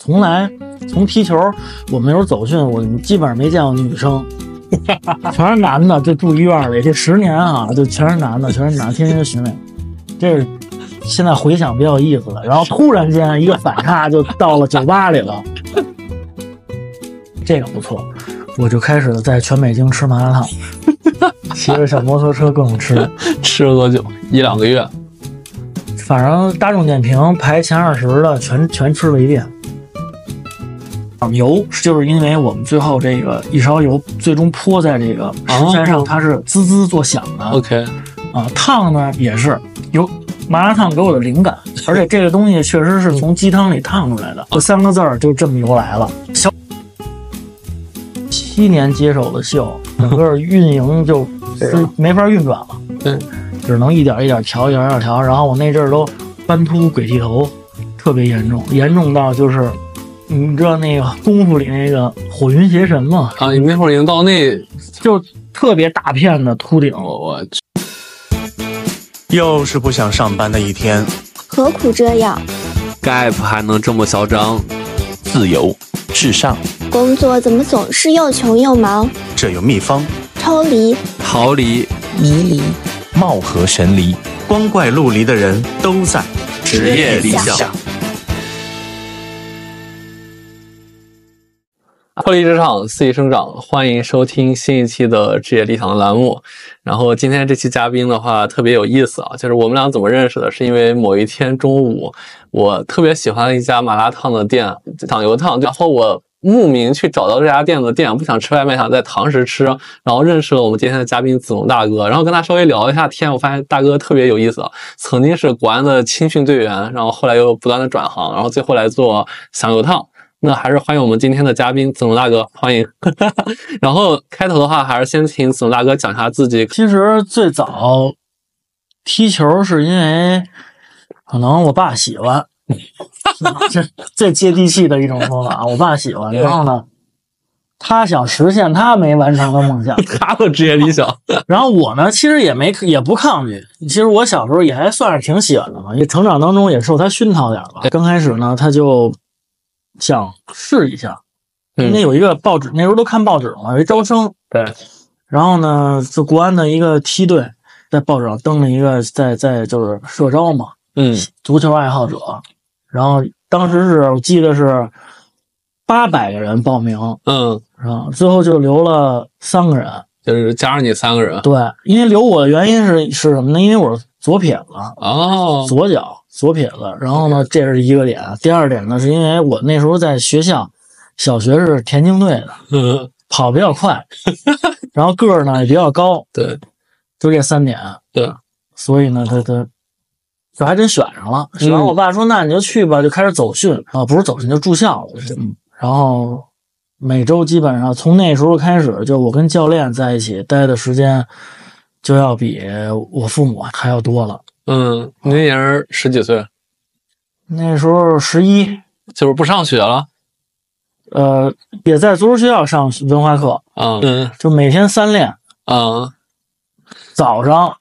从来从踢球，我们有时候走训，我基本上没见过女生，全是男的，就住医院里，这十年啊，就全是男的，全是男的，天天训练，这是现在回想比较有意思的。然后突然间一个反差，就到了酒吧里了，这个不错，我就开始在全北京吃麻辣烫，骑着小摩托车各种吃，吃了多久？一两个月。反正大众点评排前二十的全全吃了一遍。油就是因为我们最后这个一勺油最终泼在这个食材上，它是滋滋作响的。OK，啊，烫呢也是有麻辣烫给我的灵感，而且这个东西确实是从鸡汤里烫出来的，这三个字儿就这么由来了。小七年接手的秀，整个运营就 就没法运转了，对，只能一点一点调，一点一点调。然后我那阵儿都斑秃鬼剃头，特别严重，严重到就是。你知道那个功夫里那个火云邪神吗？啊，你那会儿已经到那，就特别大片的秃顶。我我去，又是不想上班的一天，何苦这样？Gap 还能这么嚣张？自由至上，工作怎么总是又穷又忙？这有秘方，抽离、逃离、迷离、貌合神离，光怪陆离的人都在职业理想。脱离职场，肆意生长。欢迎收听新一期的职业理想的栏目。然后今天这期嘉宾的话特别有意思啊，就是我们俩怎么认识的？是因为某一天中午，我特别喜欢一家麻辣烫的店，糖油烫。然后我慕名去找到这家店的店，不想吃外卖，想在堂食吃。然后认识了我们今天的嘉宾子龙大哥，然后跟他稍微聊一下天，我发现大哥特别有意思，曾经是国安的青训队员，然后后来又不断的转行，然后最后来做响油烫。那还是欢迎我们今天的嘉宾子龙大哥，欢迎。然后开头的话，还是先请子龙大哥讲一下自己。其实最早踢球是因为可能我爸喜欢，这最接地气的一种说法。我爸喜欢，然后呢，他想实现他没完成的梦想，他的职业理想。然后我呢，其实也没也不抗拒。其实我小时候也还算是挺喜欢的嘛，也成长当中也受他熏陶点吧。刚开始呢，他就想试一下，因为有一个报纸，那时候都看报纸嘛，有一招生。对。然后呢，就国安的一个梯队在报纸上登了一个在在就是社招嘛，嗯，足球爱好者。然后当时是我记得是八百个人报名，嗯，然后最后就留了三个人，就是加上你三个人。对，因为留我的原因是是什么呢？因为我是左撇子，哦，左脚左撇子。然后呢，这是一个点。第二点呢，是因为我那时候在学校，小学是田径队的，嗯，跑比较快，然后个儿呢也比较高，对，就这三点。对，所以呢，他他就还真选上了。选完，我爸说：“那你就去吧。”就开始走训啊，不是走训，就住校了。嗯，然后每周基本上从那时候开始，就我跟教练在一起待的时间，就要比我父母还要多了。嗯，你那年十几岁？那时候十一，就是不上学了。呃，也在足球学校上文化课啊，嗯，就每天三练啊，早上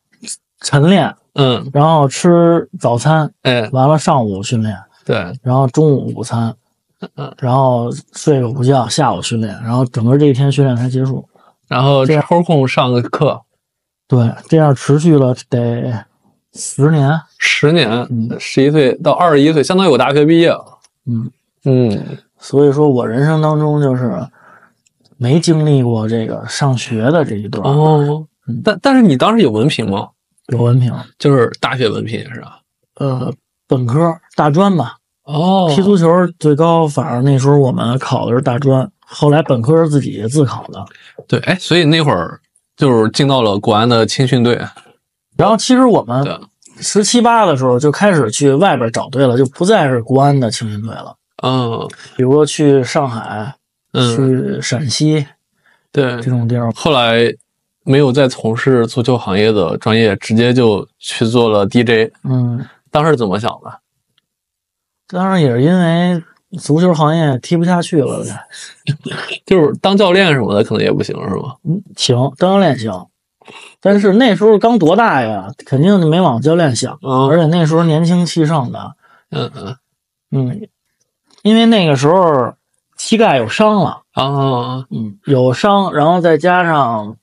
晨练，嗯，然后吃早餐，哎，完了上午训练，对，然后中午午餐，嗯，然后睡个午觉，下午训练，然后整个这一天训练才结束，然后抽空上个课，对，这样持续了得十年，十年，十一岁到二十一岁，相当于我大学毕业了，嗯嗯。所以说我人生当中就是没经历过这个上学的这一段哦，但但是你当时有文凭吗？有文凭，就是大学文凭是吧？呃，本科大专吧。哦，踢足球最高，反正那时候我们考的是大专，后来本科是自己自考的。对，哎，所以那会儿就是进到了国安的青训队。然后其实我们十七八的时候就开始去外边找队了，就不再是国安的青训队了。嗯，比如说去上海，嗯，去陕西，对这种地儿。后来没有再从事足球行业的专业，直接就去做了 DJ。嗯，当时怎么想的？当然也是因为足球行业踢不下去了，就是当教练什么的可能也不行，是吗？嗯，行，当教练行。但是那时候刚多大呀，肯定就没往教练想，嗯、而且那时候年轻气盛的，嗯嗯嗯。因为那个时候膝盖有伤了，啊，嗯，有伤，然后再加上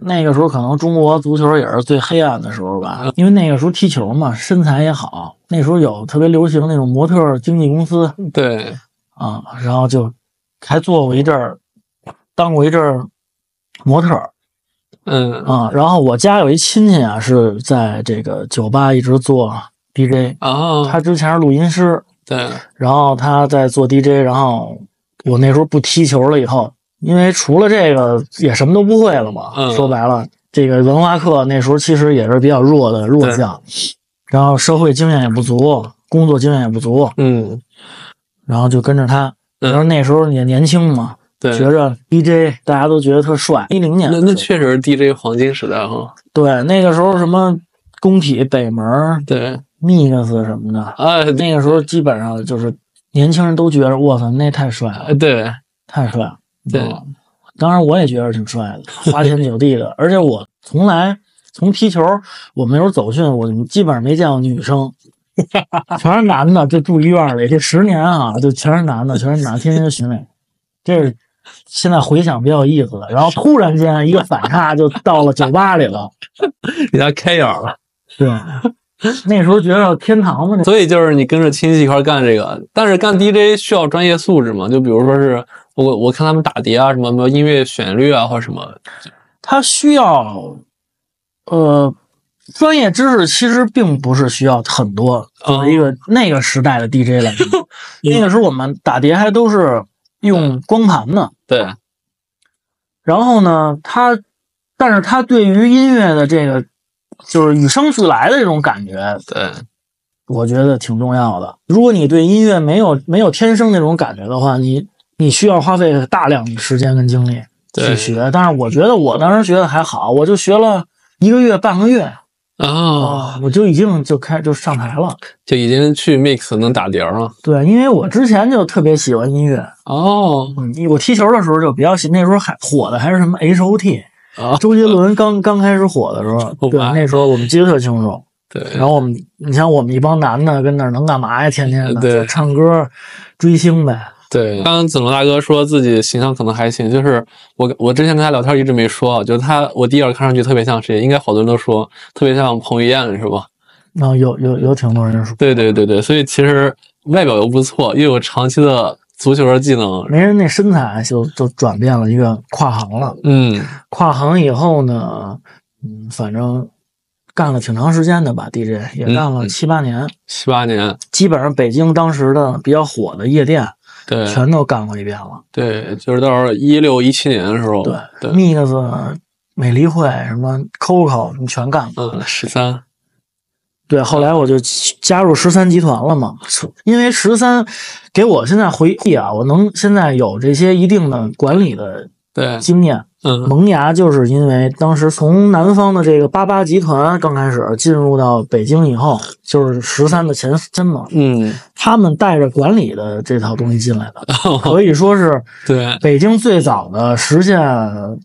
那个时候可能中国足球也是最黑暗的时候吧，因为那个时候踢球嘛，身材也好，那时候有特别流行那种模特经纪公司对，啊，然后就还做过一阵儿，当过一阵儿模特儿嗯。啊，然后我家有一亲戚啊，是在这个酒吧一直做 DJ，啊，他之前是录音师，对，然后他在做 DJ，然后我那时候不踢球了以后，因为除了这个也什么都不会了嘛。嗯说白了，这个文化课那时候其实也是比较弱的弱项，然后社会经验也不足，工作经验也不足，嗯。然后就跟着他。嗯。然后那时候也年轻嘛，对，觉着 DJ 大家都觉得特帅。一零年那那确实是 DJ 黄金时代哈。对那个时候什么工体、北门、对，Mix 什么的，啊，那个时候基本上就是年轻人都觉着我操那太帅了。呃对太帅了。对嗯当然我也觉得挺帅的，花天酒地的。而且我从来从踢球，我们有时候走训，我基本上没见过女生，全是男的，就住医院里。这十年啊，就全是男的，全是男的，天天训练。这是现在回想比较有意思的。然后突然间一个反差，就到了酒吧里了。给他开眼了。对，那时候觉得天堂嘛，所以就是你跟着亲戚一块干这个，但是干 DJ 需要专业素质嘛？就比如说是我我看他们打碟啊，什么什么音乐旋律啊，或者什么，他需要，呃，专业知识其实并不是需要很多。作为一个那个时代的 DJ 来说，那个时候我们打碟还都是用光盘呢。对，然后呢，他，但是他对于音乐的这个就是与生俱来的这种感觉，对，我觉得挺重要的。如果你对音乐没有没有天生那种感觉的话，你你需要花费大量的时间跟精力去学。但是我觉得我当时学的还好，我就学了一个月半个月啊，啊，我就已经就开就上台了。就已经去 mix 能打碟了。对，因为我之前就特别喜欢音乐，哦，嗯，我踢球的时候就比较喜，那时候还火的还是什么 H O T，啊，周杰伦刚刚开始火的时候，对，那时候我们记得特清楚。对，然后我们，你像我们一帮男的跟那儿能干嘛呀？天天的对就唱歌、追星呗。对，刚刚子龙大哥说自己形象可能还行，就是我我之前跟他聊天一直没说，就是他我第一眼看上去特别像谁，应该好多人都说特别像彭于晏是吧？然后有有有挺多人说，对对对对，所以其实外表又不错，又有长期的足球的技能，没人那身材就就转变了一个跨行了。嗯，跨行以后呢，嗯，反正干了挺长时间的吧，DJ 也干了嗯。七八年，七八年，基本上北京当时的比较火的夜店对全都干过一遍了。对，就是到时候一六一七年的时候，对对，，Mix、美丽会什么 Coco 你全干过。嗯，十三，对，后来我就加入十三集团了嘛，因为十三给我现在回忆啊，我能现在有这些一定的管理的对，经验。嗯，萌芽就是因为当时从南方的这个八八集团刚开始进入到北京以后，就是十三的前身嘛，嗯，他们带着管理的这套东西进来的，可以说是对，北京最早的实现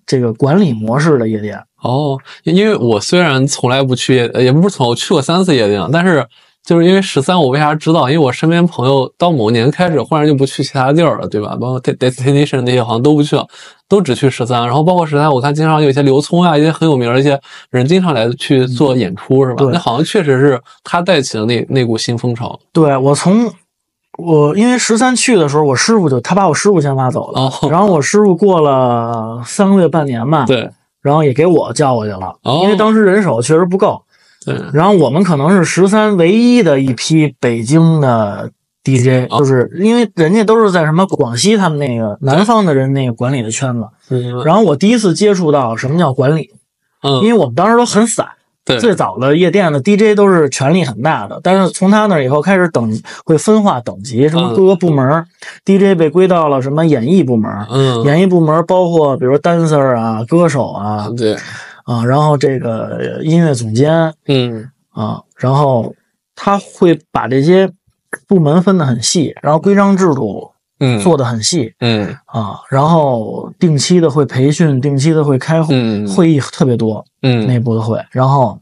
这个管理模式的夜店。哦，因为我虽然从来不去夜，呃也不是从我去过三次夜店，但是就是因为十三，我为啥知道？因为我身边朋友到某年开始，忽然就不去其他地儿了，对吧？包括 destination 那些好像都不去了，都只去十三。然后包括十三，我看经常有一些刘聪啊，一些很有名的一些人经常来去做演出，是吧？对那好像确实是他带起了那那股新风潮。对我从我因为十三去的时候，我师傅就他把我师傅先挖走了，哦，然后我师傅过了三个月半年吧，对然后也给我叫过去了，哦因为当时人手确实不够。对，然后我们可能是十三唯一的一批北京的 DJ，、哦。就是因为人家都是在什么广西他们那个南方的人那个管理的圈子。嗯。然后我第一次接触到什么叫管理，因嗯，为我们当时都很散。对最早的夜店的 DJ 都是权力很大的，但是从他那以后开始等会分化等级，什么嗯。各个部门、DJ 被归到了什么演艺部门，嗯，演艺部门包括比如 dancer 啊、歌手啊对，啊，然后这个音乐总监嗯。啊，然后他会把这些部门分得很细，然后规章制度嗯，做得很细嗯。啊，然后定期的会培训，定期的会开会，嗯。会议特别多，嗯。内部的会，然后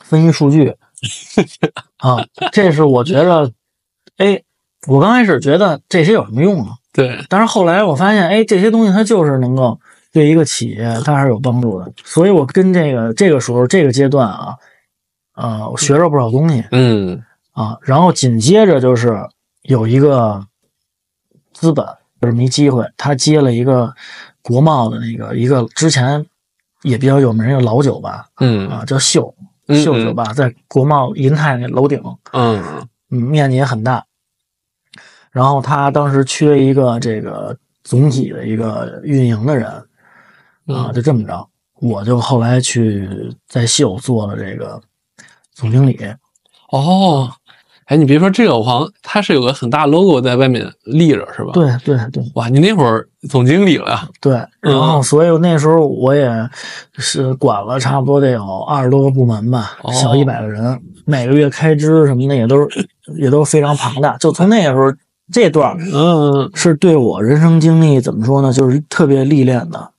分析数据 啊，这是我觉得，哎，我刚开始觉得这些有什么用啊？对，但是后来我发现，哎，这些东西它就是能够对一个企业它还是有帮助的。所以我跟这个这个时候这个阶段啊，呃，我学了不少东西嗯啊。然后紧接着就是有一个资本就是没机会，他接了一个国贸的那个一个之前也比较有名一个老酒吧嗯啊，叫秀嗯秀酒吧，在国贸银泰那楼顶。嗯嗯，面积也很大。然后他当时缺一个这个总体的一个运营的人啊，嗯就这么着，我就后来去在秀做了这个总经理。哦，哎，你别说这个，我好像它是有个很大 logo 在外面立着，是吧？，对对对哇，你那会儿总经理了呀？对，然后所以那时候我也是管了差不多得有二十多个部门吧，哦小一百个人，每个月开支什么的也都是也都非常庞大。就从那个时候这段嗯，是对我人生经历怎么说呢，就是特别历练的。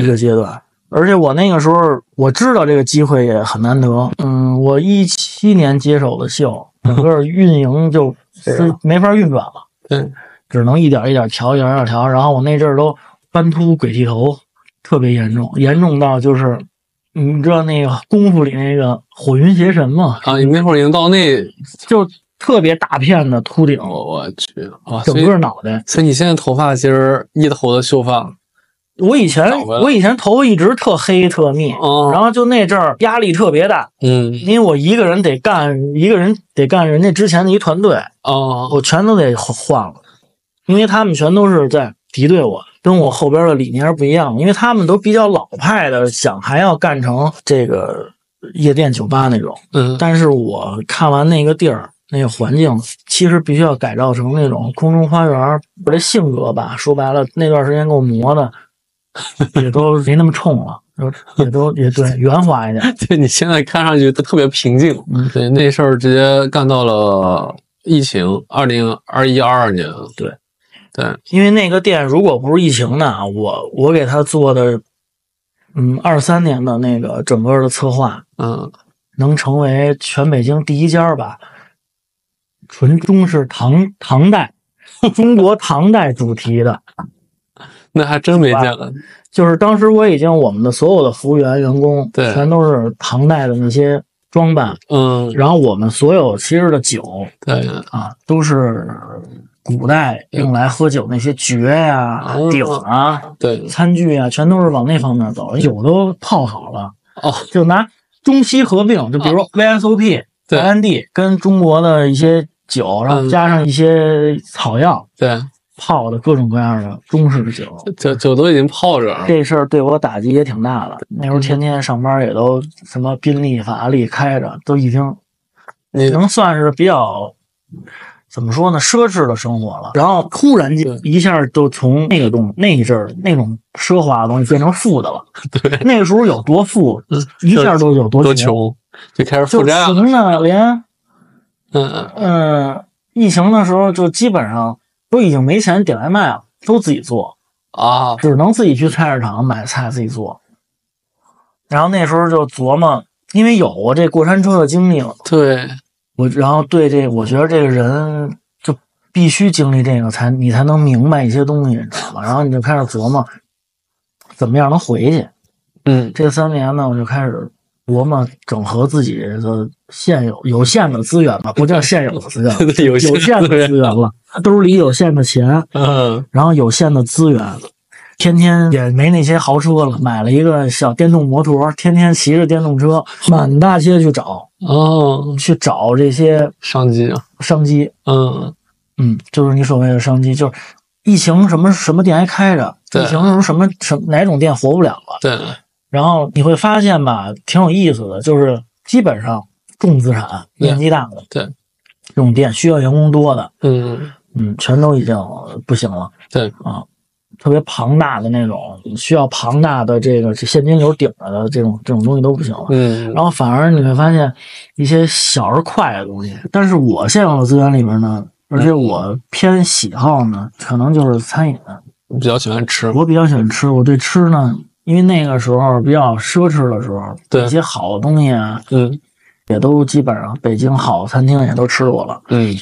一，个阶段。而且我那个时候我知道这个机会也很难得，嗯，我一七年接手的秀，整个 运营就是没法运转了，对，只能一点一点调，一点一点调。然后我那阵儿都斑秃鬼剃头，特别严重，严重到就是你知道那个功夫里那个火云邪神吗？啊，你那会儿已经到那，就特别大片的秃顶，我我去啊，整个脑袋。所以你现在头发其实一头的秀发，我以前我以前头发一直特黑特密，哦。然后就那阵儿压力特别大，嗯，因为我一个人得干，一个人得干人家之前的一团队，哦，我全都得换了，因为他们全都是在敌对我，跟我后边的理念是不一样的，因为他们都比较老派的，想还要干成这个夜店酒吧那种，嗯，但是我看完那个地儿。那个环境其实必须要改造成那种空中花园。我这性格吧，说白了，那段时间给我磨的 也都没那么冲了，也都也对圆滑一点。对你现在看上去都特别平静，嗯。对，那事儿直接干到了疫情，二零二一二二年，对，对，因为那个店如果不是疫情呢，我我给他做的，嗯，二三年的那个整个的策划，嗯，能成为全北京第一家吧，纯中式唐唐代，中国唐代主题的，那还真没见过，就是当时我已经我们的所有的服务员员工，对。全都是唐代的那些装扮，嗯，然后我们所有其实的酒对，啊，都是古代用来喝酒那些爵呀、嗯鼎啊。对，餐具啊，全都是往那方面走，酒都泡好了，哦，就拿中西合并，就比如说 VSOP、对。IND 跟中国的一些酒，然后嗯。加上一些草药对，泡的各种各样的中式的酒。酒酒都已经泡着了，这事儿对我打击也挺大的。那时候天天上班也都什么宾利、法拉利开着，都已经你能算是比较怎么说呢，奢侈的生活了。然后突然间一下就从那个东那一阵儿那种奢华的东西变成富的了。对，那个时候有多富，一下都有多多，穷，就开始就负债了，穷的连嗯嗯，嗯，疫情的时候就基本上都已经没钱点外卖了，都自己做，啊，只能自己去菜市场买菜自己做。然后那时候就琢磨，因为有过这过山车的经历了，对，我然后对这，我觉得这个人就必须经历这个才你才能明白一些东西，你知道吗？然后你就开始琢磨怎么样能回去。嗯，这三年呢，我就开始琢磨整合自己的现有有限的资源吧，不叫现有的资源，有有限的资源了，兜里有限的钱，嗯，然后有限的资源，天天也没那些豪车了，买了一个小电动摩托，天天骑着电动车满大街去找，哦，去找这些商机啊，商机。嗯，嗯，就是你所谓的商机，就是疫情什么什么店还开着，疫情的时候什么什么哪种店活不了了，对，然后你会发现吧，挺有意思的，就是基本上重资产、对面积大的对。这种店，需要员工多的，嗯，嗯，全都已经不行了对，啊。特别庞大的那种，需要庞大的这个这现金流顶着的这种这种东西都不行了。嗯，然后反而你会发现一些小而快的东西。但是我现有的资源里边呢，而且我偏喜好呢，可能就是餐饮。比较喜欢吃，我比较喜欢吃，我对吃呢，因为那个时候比较奢侈的时候，对一些好的东西啊，嗯也都基本上北京好餐厅也都吃过了。嗯，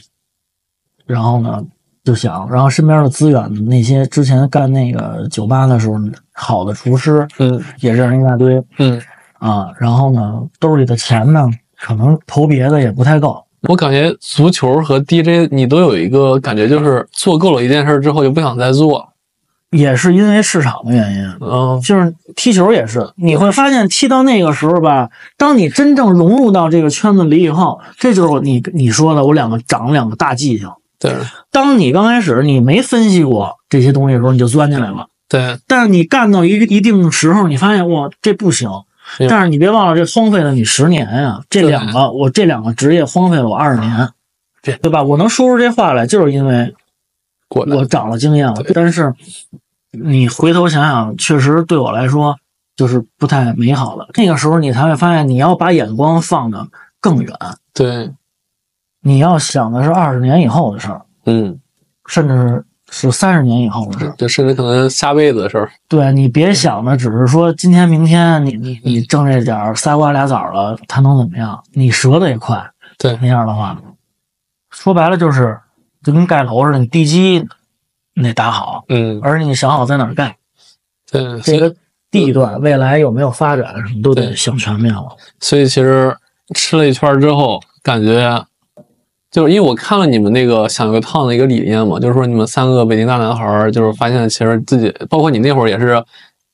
然后呢，就想，然后身边的资源，那些之前干那个酒吧的时候，好的厨师，嗯也认识一大堆嗯，啊。然后呢，兜里的钱呢，可能投别的也不太够。我感觉足球和 DJ 你都有一个感觉，就是做够了一件事之后就不想再做。也是因为市场的原因，嗯就是踢球也是，你会发现踢到那个时候吧，当你真正融入到这个圈子里以后，这就是你你说的，我两个长了两个大记性。对当你刚开始你没分析过这些东西的时候，你就钻进来了。对，但是你干到一个一定时候，你发现哇，这不行。但是你别忘了，这荒废了你十年呀、这两个我这两个职业荒废了我二十年，对对吧？我能说出这话来，就是因为我长了经验了。但是你回头想想，确实对我来说就是不太美好了。那个时候你才会发现，你要把眼光放得更远，对，你要想的是二十年以后的事儿，嗯，甚至是三十年以后的事儿。就甚至可能下辈子的事儿。对你别想的只是说今天明天你你你挣这点儿仨瓜俩枣了，他能怎么样？你折的也快，对那样的话，说白了就是就跟盖楼似的，你地基你得打好，嗯，而且你想好在哪儿盖，对，这个地段未来有没有发展，什么都得想全面了。所以其实吃了一圈之后，感觉就是因为我看了你们那个想有个烫的一个理念嘛，就是说你们三个北京大男孩儿，就是发现其实自己，包括你那会儿也是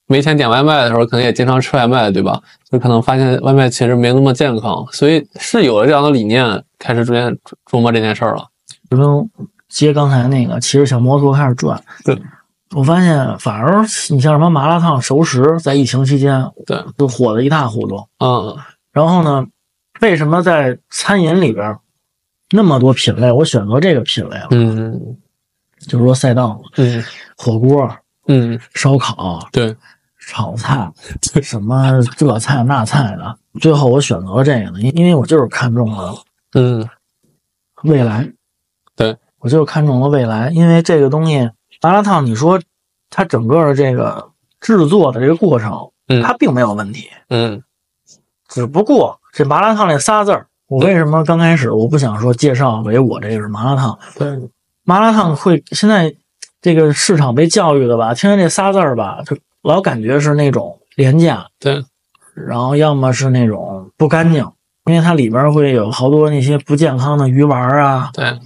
没钱点外卖的时候，可能也经常吃外卖，对吧？就可能发现外卖其实没那么健康，所以是有了这样的理念，开始逐渐琢磨这件事儿了。就跟接刚才那个骑着小摩托开始转，对，我发现反而你像什么麻辣烫、熟食，在疫情期间对，就火的一塌糊涂。嗯，然后呢，为什么在餐饮里边儿那么多品类，我选择这个品类了？嗯就是说赛道、嗯火锅、嗯，烧烤、对，炒菜，什么这菜那菜的。最后我选择了这个呢，因因为我就是看中了嗯未来。对我就是看中了未来，因为这个东西麻辣烫，你说它整个的这个制作的这个过程，嗯它并没有问题。嗯只不过这麻辣烫这仨字儿，我为什么刚开始我不想说介绍为我这个是麻辣烫？对，麻辣烫会现在这个市场被教育的吧，听见这仨字儿吧，就老感觉是那种廉价，对，然后要么是那种不干净，因为它里边会有好多那些不健康的鱼丸啊，对，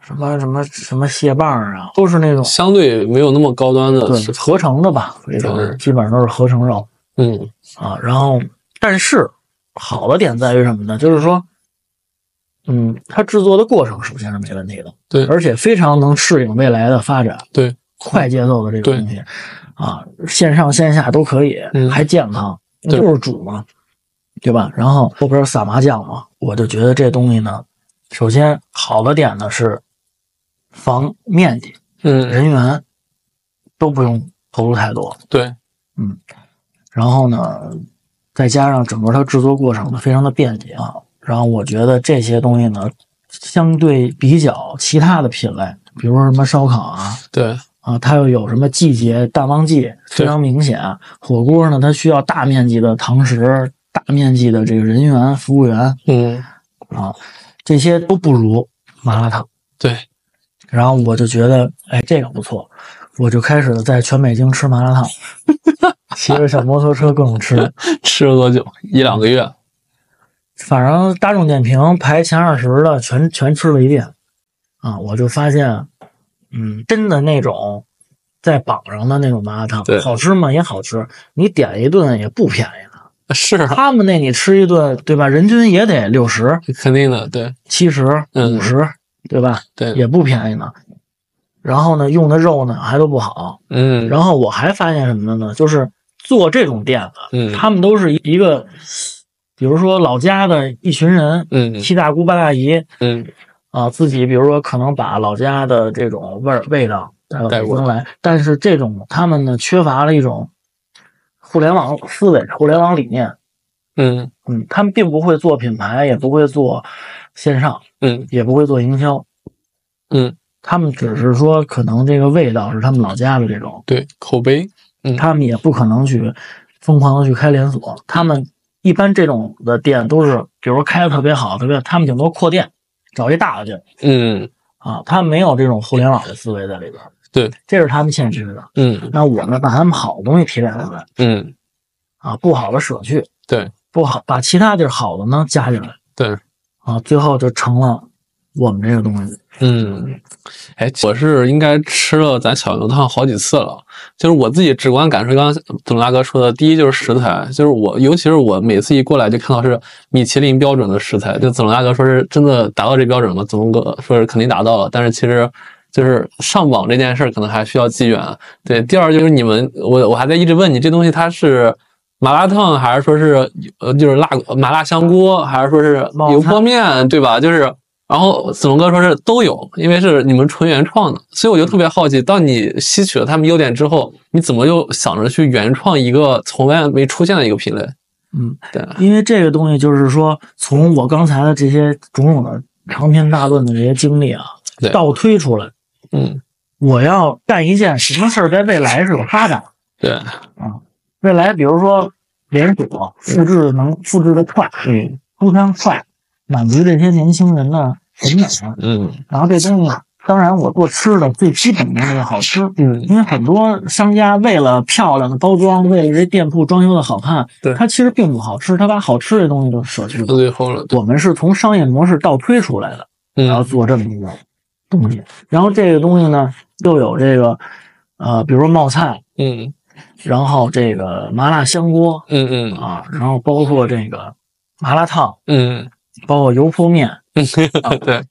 什么什么什么蟹棒啊，都是那种相对没有那么高端的对合成的吧，这种对基本上都是合成肉。嗯啊，然后但是好的点在于什么呢？就是说，嗯，它制作的过程首先是没问题的，对而且非常能适应未来的发展，对，快节奏的这个东西啊，线上线下都可以，嗯还健康，就是煮嘛，对吧？然后后边撒麻酱嘛，我就觉得这东西呢，首先好的点呢是防面积、嗯，人员都不用投入太多，对，嗯然后呢，再加上整个它制作过程呢非常的便捷啊，然后我觉得这些东西呢，相对比较其他的品类，比如说什么烧烤啊对，啊，它又有什么季节淡旺季非常明显，火锅呢它需要大面积的堂食、大面积的这个人员服务员嗯。啊，这些都不如麻辣烫。对，然后我就觉得，哎，这个不错，我就开始在全北京吃麻辣烫，骑着小摩托车各种吃。吃了多久？一两个月。反正大众点评排前二十的全全吃了一遍，啊，我就发现，嗯，真的那种在榜上的那种麻辣烫，好吃吗？也好吃，你点一顿也不便宜呢。是啊，他们那你吃一顿，对吧？人均也得六十、肯定的，对七十、嗯五十，对吧？对，也不便宜呢。然后呢，用的肉呢还都不好。嗯，然后我还发现什么呢？就是做这种店的，嗯。他们都是一一个，比如说老家的一群人，嗯。七大姑八大姨嗯。啊，自己比如说可能把老家的这种味儿味道带到北京来，但是这种他们呢缺乏了一种互联网思维、互联网理念。嗯。嗯，他们并不会做品牌，也不会做线上，嗯。也不会做营销。嗯，他们只是说可能这个味道是他们老家的这种，对，口碑，嗯他们也不可能去疯狂的去开连锁。他们一般这种的店都是，比如开的特别好，特别他们顶多扩店，找一大的地儿嗯。啊，他没有这种互联网的思维在里边。对，这是他们欠缺的。嗯。那我呢，把他们好的东西提炼出来嗯，啊，不好的舍去，对。不好把其他地儿好的呢加进来。对，啊，最后就成了我们这个东西。嗯，哎，我是应该吃了咱小牛汤好几次了，就是我自己直观感受，刚刚董大哥说的，第一就是食材，就是我，尤其是我每次一过来就看到是米其林标准的食材，就总大哥说是真的达到这标准吗？总哥说是肯定达到了，但是其实就是上榜这件事儿可能还需要机缘。对，第二就是你们，我我还在一直问你，这东西它是麻辣烫还是说是呃就是辣麻辣香锅，还是说是油泼面，对吧？就是。然后子龙哥说是都有，因为是你们纯原创的，所以我就特别好奇，当你吸取了他们优点之后，你怎么又想着去原创一个从来没出现的一个品类？嗯，对，因为这个东西就是说，从我刚才的这些种种的长篇大论的这些经历啊对，倒推出来，嗯，我要干一件什么事儿，在未来是有发展。对，啊未来比如说连锁复制能复制的快，嗯出餐快，满足这些年轻人的审美。嗯然后这东西，当然我做吃的最基本的那个好吃，嗯，因为很多商家为了漂亮的包装，为了这店铺装修的好看，对它其实并不好吃，它把好吃的东西都舍去了。到最后了，我们是从商业模式倒推出来的，然后嗯做这么一个东西。然后这个东西呢，又有这个呃，比如说冒菜，嗯然后这个麻辣香锅嗯嗯啊，然后包括这个麻辣烫，嗯包括油泼面，嗯，对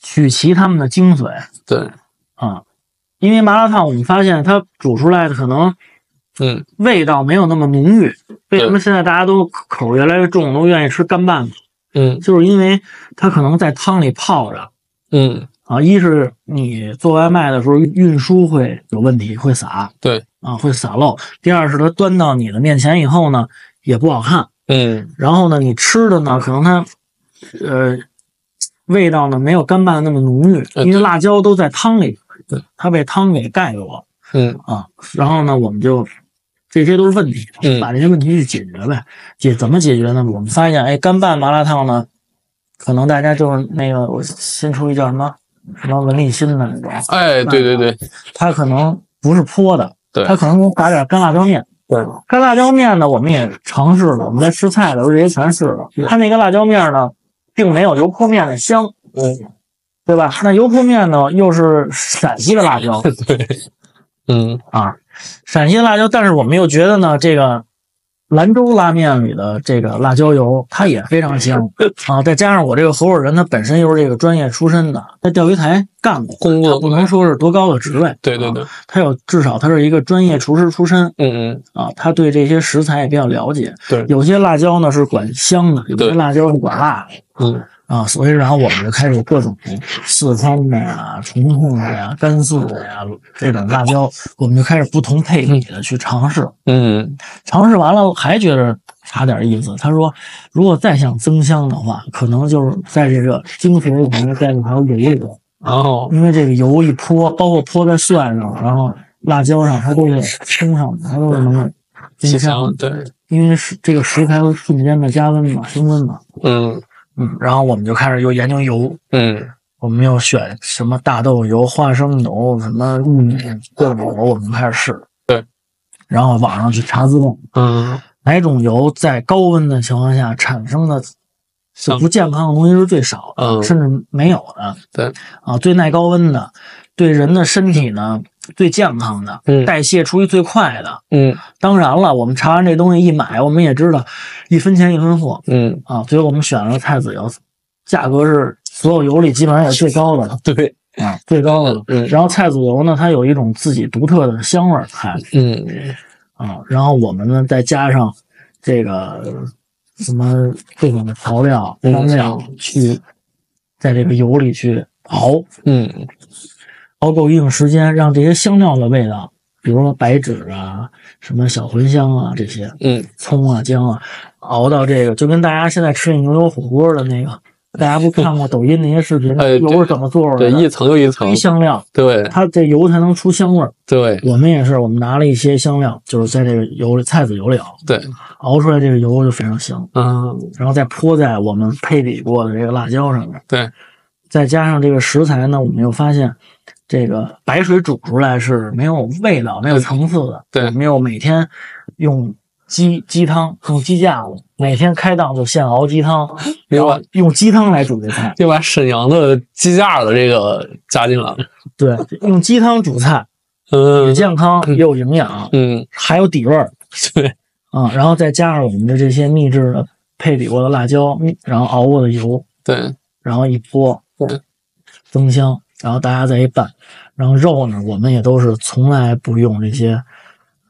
取其他们的精髓对，啊。因为麻辣烫，我们发现它煮出来的可能嗯味道没有那么浓郁。为什么现在大家都口味越来越重，都愿意吃干拌？嗯就是因为它可能在汤里泡着，嗯啊，一是你做外卖的时候运输会有问题，会洒，对啊，会洒漏。第二是它端到你的面前以后呢，也不好看。嗯然后呢，你吃的呢，可能它，呃，味道呢没有干拌那么浓郁，呃因为辣椒都在汤里对，它被汤给盖住了嗯啊。然后呢，我们就这些都是问题，嗯把这些问题去解决呗。解怎么解决呢？我们发现，哎，干拌麻辣烫呢，可能大家就是那个我新出一叫什么什么文立新的那种，哎，对对对它可能不是泼的，对它可能给我打点干辣椒面。对，干辣椒面呢，我们也尝试了，我们在吃菜的时候这些全试了。它那个辣椒面呢，并没有油泼面的香，嗯对吧？那油泼面呢，又是陕西的辣椒 对，嗯啊，陕西的辣椒，但是我们又觉得呢，这个兰州拉面里的这个辣椒油，它也非常香 啊。再加上我这个合伙人，他本身又是这个专业出身的，在钓鱼台干过，工作不能说是多高的职位，啊对对对，他有至少他是一个专业厨师出身嗯嗯啊，他对这些食材也比较了解。对有些辣椒呢是管香的，有些辣椒是管辣的嗯啊，所以然后我们就开始各种四川的呀、重庆的呀、甘肃的呀这种辣椒，我们就开始不同配比的去尝试。嗯尝试完了还觉得差点意思。他说，如果再想增香的话，可能就是在这个精髓里面在这条油里头，然后因为这个油一泼，包括泼在蒜上，然后辣椒上，它都是冲上的，它都是能够增香香，对，因为是这个食材会瞬间的加温嘛，升温嘛。嗯嗯，然后我们就开始又研究油，嗯。我们又选什么大豆油、花生油、什么玉米各种油，我们开始试。对，然后网上去查资料，嗯。哪种油在高温的情况下产生的就不健康的东西是最少的，嗯。甚至没有的。对。啊，最耐高温的，对人的身体呢最健康的，嗯。代谢出去最快的。嗯。当然了，我们查完这东西一买，我们也知道一分钱一分货嗯，啊，所以我们选了菜籽油，价格是所有油里基本上也是最高的了 对，啊，最高的了。嗯。然后菜籽油呢，它有一种自己独特的香味儿，还嗯。啊，然后我们呢再加上这个什么各种的调料、嗯香料，去在这个油里去熬，嗯熬够一定时间，让这些香料的味道，比如说白芷啊、什么小茴香啊这些，嗯葱啊、姜啊，熬到这个就跟大家现在吃那牛油火锅的那个，大家不看过抖音那些视频，哎油是怎么做出来对，的？一层又一层堆，香料，对它这油才能出香味儿。对我们也是，我们拿了一些香料，就是在这个油里菜籽油里熬，对，熬出来这个油就非常香，嗯然后再泼在我们配比过的这个辣椒上面，对，再加上这个食材呢，我们又发现这个白水煮出来是没有味道、没有层次的。对没有每天用鸡鸡汤，用鸡架子，每天开档就现熬鸡汤，然后用鸡汤来煮这菜。就把沈阳的鸡架子这个加进来了。对，用鸡汤煮菜，也嗯健康也有营养，嗯，还有底味儿。对，啊、然后再加上我们的这些秘制的配比过的辣椒，嗯然后熬过的油，对，然后一泼对，增香，然后大家再一拌，然后肉呢，我们也都是从来不用这些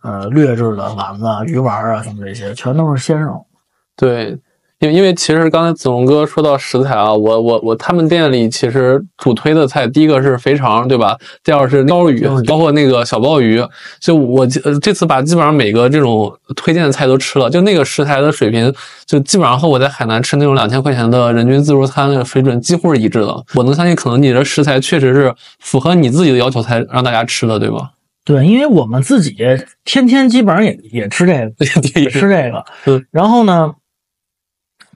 呃劣质的丸子、啊、鱼丸啊什么这些，全都是鲜肉。对，因为因为其实刚才子龙哥说到食材啊，我我我他们店里其实主推的菜，第一个是肥肠，对吧？第二是鲷鱼，包括那个小鲍鱼。就我呃这次把基本上每个这种推荐的菜都吃了，就那个食材的水平，就基本上和我在海南吃那种两千块钱的人均自助餐那个水准几乎是一致的。我能相信，可能你的食材确实是符合你自己的要求才让大家吃的，对吧？对，因为我们自己天天基本上也也吃这个，对，也吃这个。嗯然后呢，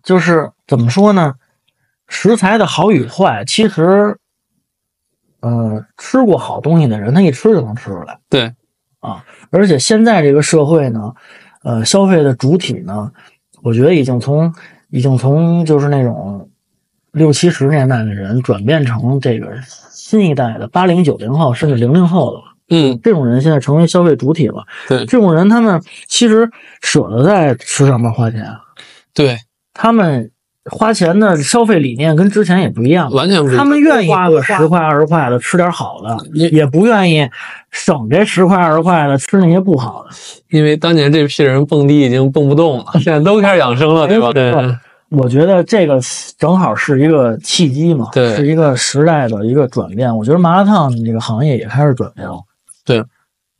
就是怎么说呢？食材的好与坏，其实，呃，吃过好东西的人，他一吃就能吃出来。对，啊而且现在这个社会呢，呃，消费的主体呢，我觉得已经从已经从就是那种六七十年代的人转变成这个新一代的八零九零后甚至零零后了。嗯，这种人现在成为消费主体了。对这种人他们其实舍得在吃上面花钱，对，他们花钱的消费理念跟之前也不一样。完全不一样他们愿意花个十块二十块的吃点好的，也也不愿意省这十块二十块的吃那些不好的。因为当年这批人蹦迪已经蹦不动了，现在都开始养生了，对吧？对我觉得这个正好是一个契机嘛，对是一个时代的一个转变。我觉得麻辣烫这个行业也开始转变了，对，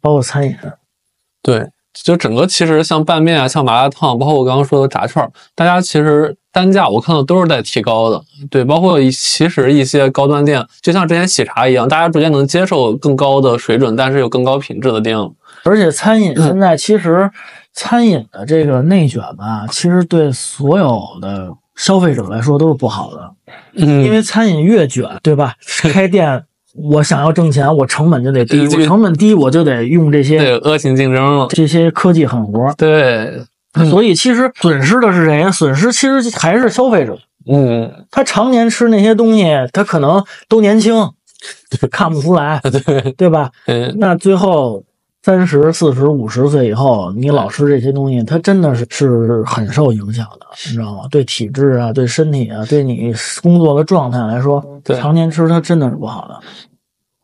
包括餐饮。对，就整个其实像拌面啊，像麻辣烫，包括我刚刚说的炸串儿，大家其实单价我看到都是在提高的。对，包括一其实一些高端店，就像之前喜茶一样，大家逐渐能接受更高的水准，但是有更高品质的店了。而且餐嗯饮现在其实餐饮的这个内卷吧，其实对所有的消费者来说都是不好的，嗯因为餐饮越卷，对吧？开店我想要挣钱，我成本就得低，我成本低我就得用这对些恶性竞争了。这些科技狠活，对，所以其实损失的是谁呀？损失其实还是消费者。嗯，他常年吃那些东西，他可能都年轻，看不出来，对，对吧？嗯，那最后三十四十五十岁以后，你老吃这些东西，它真的是是很受影响的，你知道吗？对体质啊，对身体啊，对你工作的状态来说，常年吃它真的是不好的。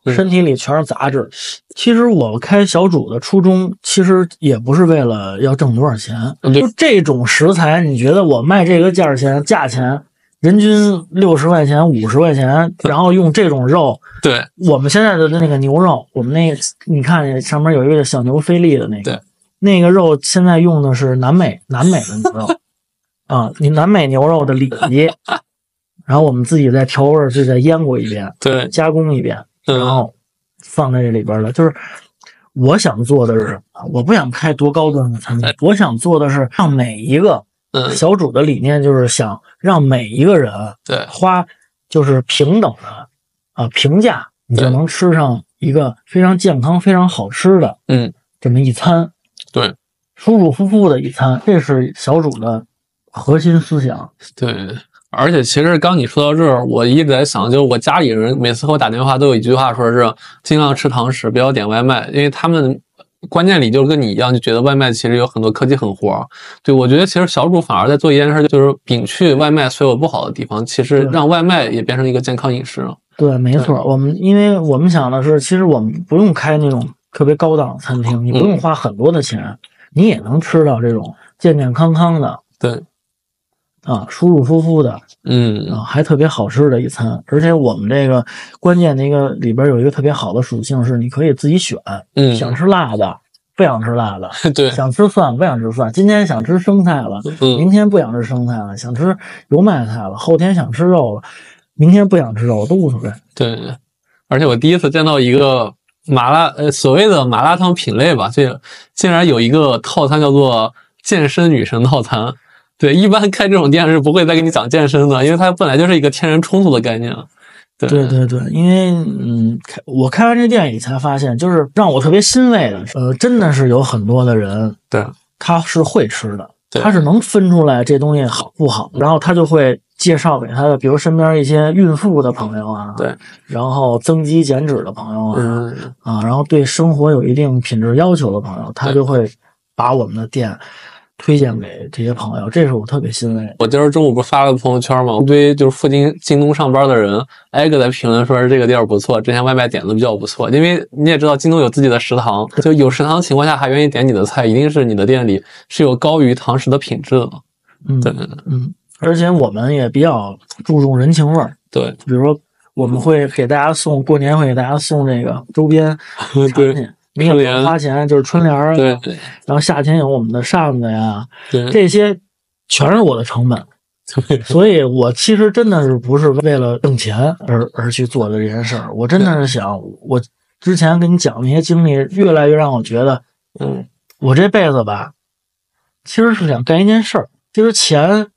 嗯身体里全是杂质。其实我开小煮的初衷，其实也不是为了要挣多少钱。嗯就这种食材，你觉得我卖这个价钱，价钱人均六十块钱、五十块钱，然后用这种肉，对，我们现在的那个牛肉，我们那个你看上面有一个小牛菲力的那个，那个肉现在用的是南美南美的牛肉 啊，你南美牛肉的里脊，然后我们自己再调味儿，就再腌过一遍，对，加工一遍，然嗯，后放在这里边了。就是我想做的是什么？我不想开多高端的餐厅，我想做的是让每一个嗯，小主的理念就是想让每一个人对，花就是平等的啊评价，你就能吃上一个非常健康、非常好吃的嗯，这么一餐，对，舒舒服服的一餐，这是小主的核心思想。对。而且其实刚你说到这儿，我一直在想，就是我家里人每次和我打电话都有一句话，说是尽量吃堂食，不要点外卖，因为他们观念里就是跟你一样，就觉得外卖其实有很多科技狠活。对我觉得其实小主反而在做一件事，就是摒去外卖所有不好的地方，其实让外卖也变成一个健康饮食了。对，没错。我们因为我们想的是，其实我们不用开那种特别高档的餐厅，你不用花很多的钱，你也能吃到这种健健康康的对，啊，舒舒服服的嗯，啊，还特别好吃的一餐。而且我们这个关键的一个里边有一个特别好的属性是，你可以自己选，嗯，想吃辣的，不想吃辣的，对，想吃蒜不想吃蒜，今天想吃生菜了，嗯，明天不想吃生菜了，想吃油麦菜了，后天想吃肉了，明天不想吃肉都无所谓。对，而且我第一次见到一个麻辣，呃，所谓的麻辣烫品类吧，这竟然有一个套餐叫做健身女神套餐。对，一般开这种店是不会再给你讲健身的，因为它本来就是一个天然冲突的概念。对。对对对，因为嗯，开我开完这店里才发现，就是让我特别欣慰的，呃，真的是有很多的人，对，他是会吃的，对。他是能分出来这东西好不好，然后他就会介绍给他的，比如身边一些孕妇的朋友啊，对，然后增肌减脂的朋友啊，嗯，啊，然后对生活有一定品质要求的朋友，他就会把我们的店推荐给这些朋友，这是我特别欣慰。我今儿中午不是发了个朋友圈吗？一堆就是附近京东上班的人，挨个在评论说是这个地儿不错，之前外卖点的比较不错。因为你也知道，京东有自己的食堂，就有食堂的情况下还愿意点你的菜，一定是你的店里是有高于堂食的品质的。嗯，对嗯，而且我们也比较注重人情味儿，对比如说我们会给大家送过年会给大家送这个周边 产对品，你也不用花钱，就是春联儿对，对然后夏天有我们的扇子呀，对这些全是我的成本。对所以我其实真的是不是为了挣钱而而去做的这件事儿，我真的是想，我之前跟你讲那些经历，越来越让我觉得，嗯，我这辈子吧，其实是想干一件事儿，其实钱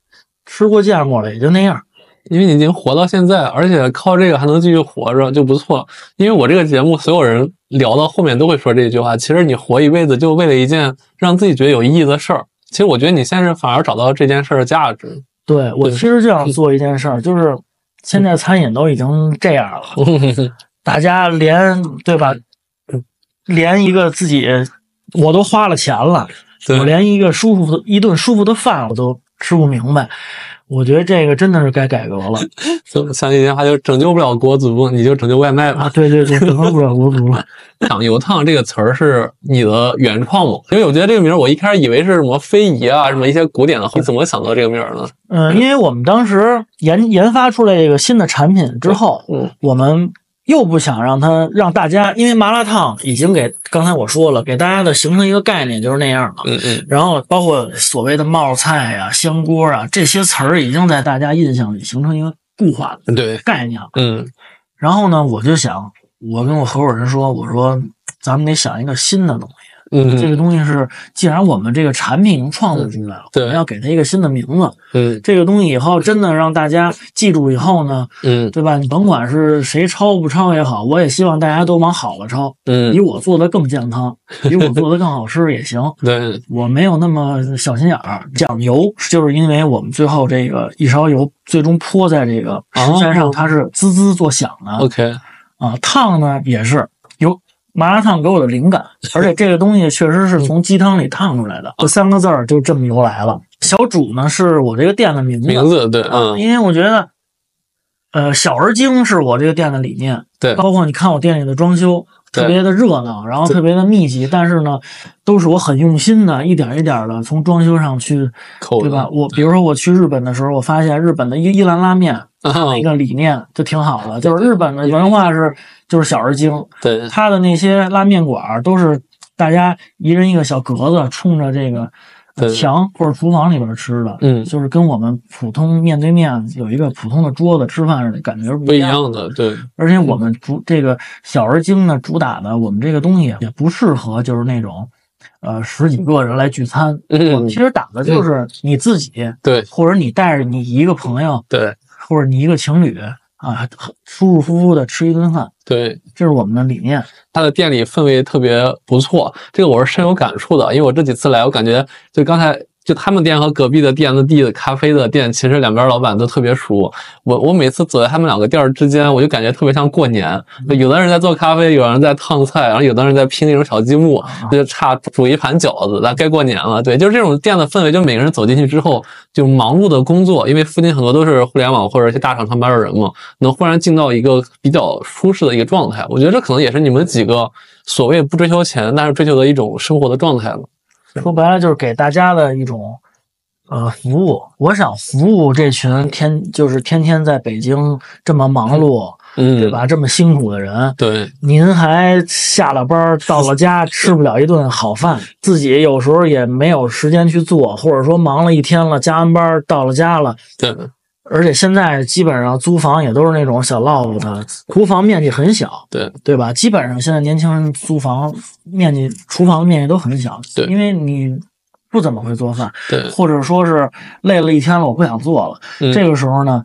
吃过见过了，也就那样。因为你已经活到现在，而且靠这个还能继续活着就不错。因为我这个节目，所有人聊到后面都会说这句话：其实你活一辈子就为了一件让自己觉得有意义的事儿。其实我觉得你现在反而找到这件事儿的价值。对我其实就想做一件事儿，就是现在餐饮都已经这样了，大家连对吧，连一个自己我都花了钱了，我连一个舒服的一顿舒服的饭我都吃不明白。我觉得这个真的是该改革了就像那句话，就拯救不了国足，你就拯救外卖吧。啊！对对对，拯救不了国足了。抢油烫这个词儿是你的原创吗？因为我觉得这个名儿，我一开始以为是什么非遗啊，什么一些古典的，你怎么想到这个名儿呢？嗯，因为我们当时研研发出来这个新的产品之后，嗯，我们又不想让它让大家，因为麻辣烫已经给刚才我说了，给大家的形成一个概念就是那样了。嗯嗯，然后包括所谓的冒菜啊、香锅啊这些词儿，已经在大家印象里形成一个固化的对，概念了。嗯然后呢，我就想，我跟我合伙人说，我说咱们得想一个新的东西。嗯这个东西是，既然我们这个产品已经创作出来了，对我们要给它一个新的名字。嗯这个东西以后真的让大家记住以后呢，嗯对吧？你甭管是谁抄不抄也好，我也希望大家都往好了抄，比嗯，我做的更健康，比我做的 更好吃也行。对，我没有那么小心眼儿，讲油就是因为我们最后这个一勺油最终泼在这个食材上，它是滋滋作响的 OK，啊。烫呢也是有麻辣烫给我的灵感，而且这个东西确实是从鸡汤里烫出来的，这三个字儿就这么由来了。小煮呢是我这个店的名字，名字对，嗯因为我觉得，呃，小而精是我这个店的理念。对，包括你看我店里的装修，特别的热闹，然后特别的密集，但是呢，都是我很用心的，一点一点的从装修上去，对吧？我比如说我去日本的时候，我发现日本的伊伊兰拉面啊那个理念就挺好的，就是日本的文化是就是小而精，对，它的那些拉面馆儿都是大家一人一个小格子，冲着这个墙或者厨房里边吃的，嗯，就是跟我们普通面对面有一个普通的桌子吃饭的感觉是不。一样的，对，而且我们主这个小而精呢，主打的我们这个东西也不适合就是那种，呃，十几个人来聚餐。嗯。我们其实打的就是你自己，对。或者你带着你一个朋友，对或者你一个情侣啊，舒舒服服的吃一顿饭，对，这是我们的理念。他的店里氛围特别不错，这个我是深有感触的，因为我这几次来，我感觉就刚才就他们店和隔壁的店的地的咖啡的店，其实两边老板都特别熟。我我每次走在他们两个店儿之间，我就感觉特别像过年，就有的人在做咖啡，有人在烫菜，然后有的人在拼那种小积木，就差煮一盘饺子，那该过年了。对，就是这种店的氛围，就每个人走进去之后，就忙碌的工作，因为附近很多都是互联网或者一些大厂上班的人嘛，能忽然进到一个比较舒适的一个状态。我觉得这可能也是你们几个所谓不追求钱，但是追求的一种生活的状态了。说白了就是给大家的一种呃服务。我想服务这群天就是天天在北京这么忙碌，嗯，对？吧？这么辛苦的人，对，您还下了班儿到了家吃不了一顿好饭，自己有时候也没有时间去做，或者说忙了一天了，加完班儿到了家了，对，而且现在基本上租房也都是那种小 loft 的，厨房面积很小，对，对吧？基本上现在年轻人租房面积，厨房面积都很小，对因为你不怎么会做饭，对，或者说是累了一天了，我不想做了。嗯这个时候呢，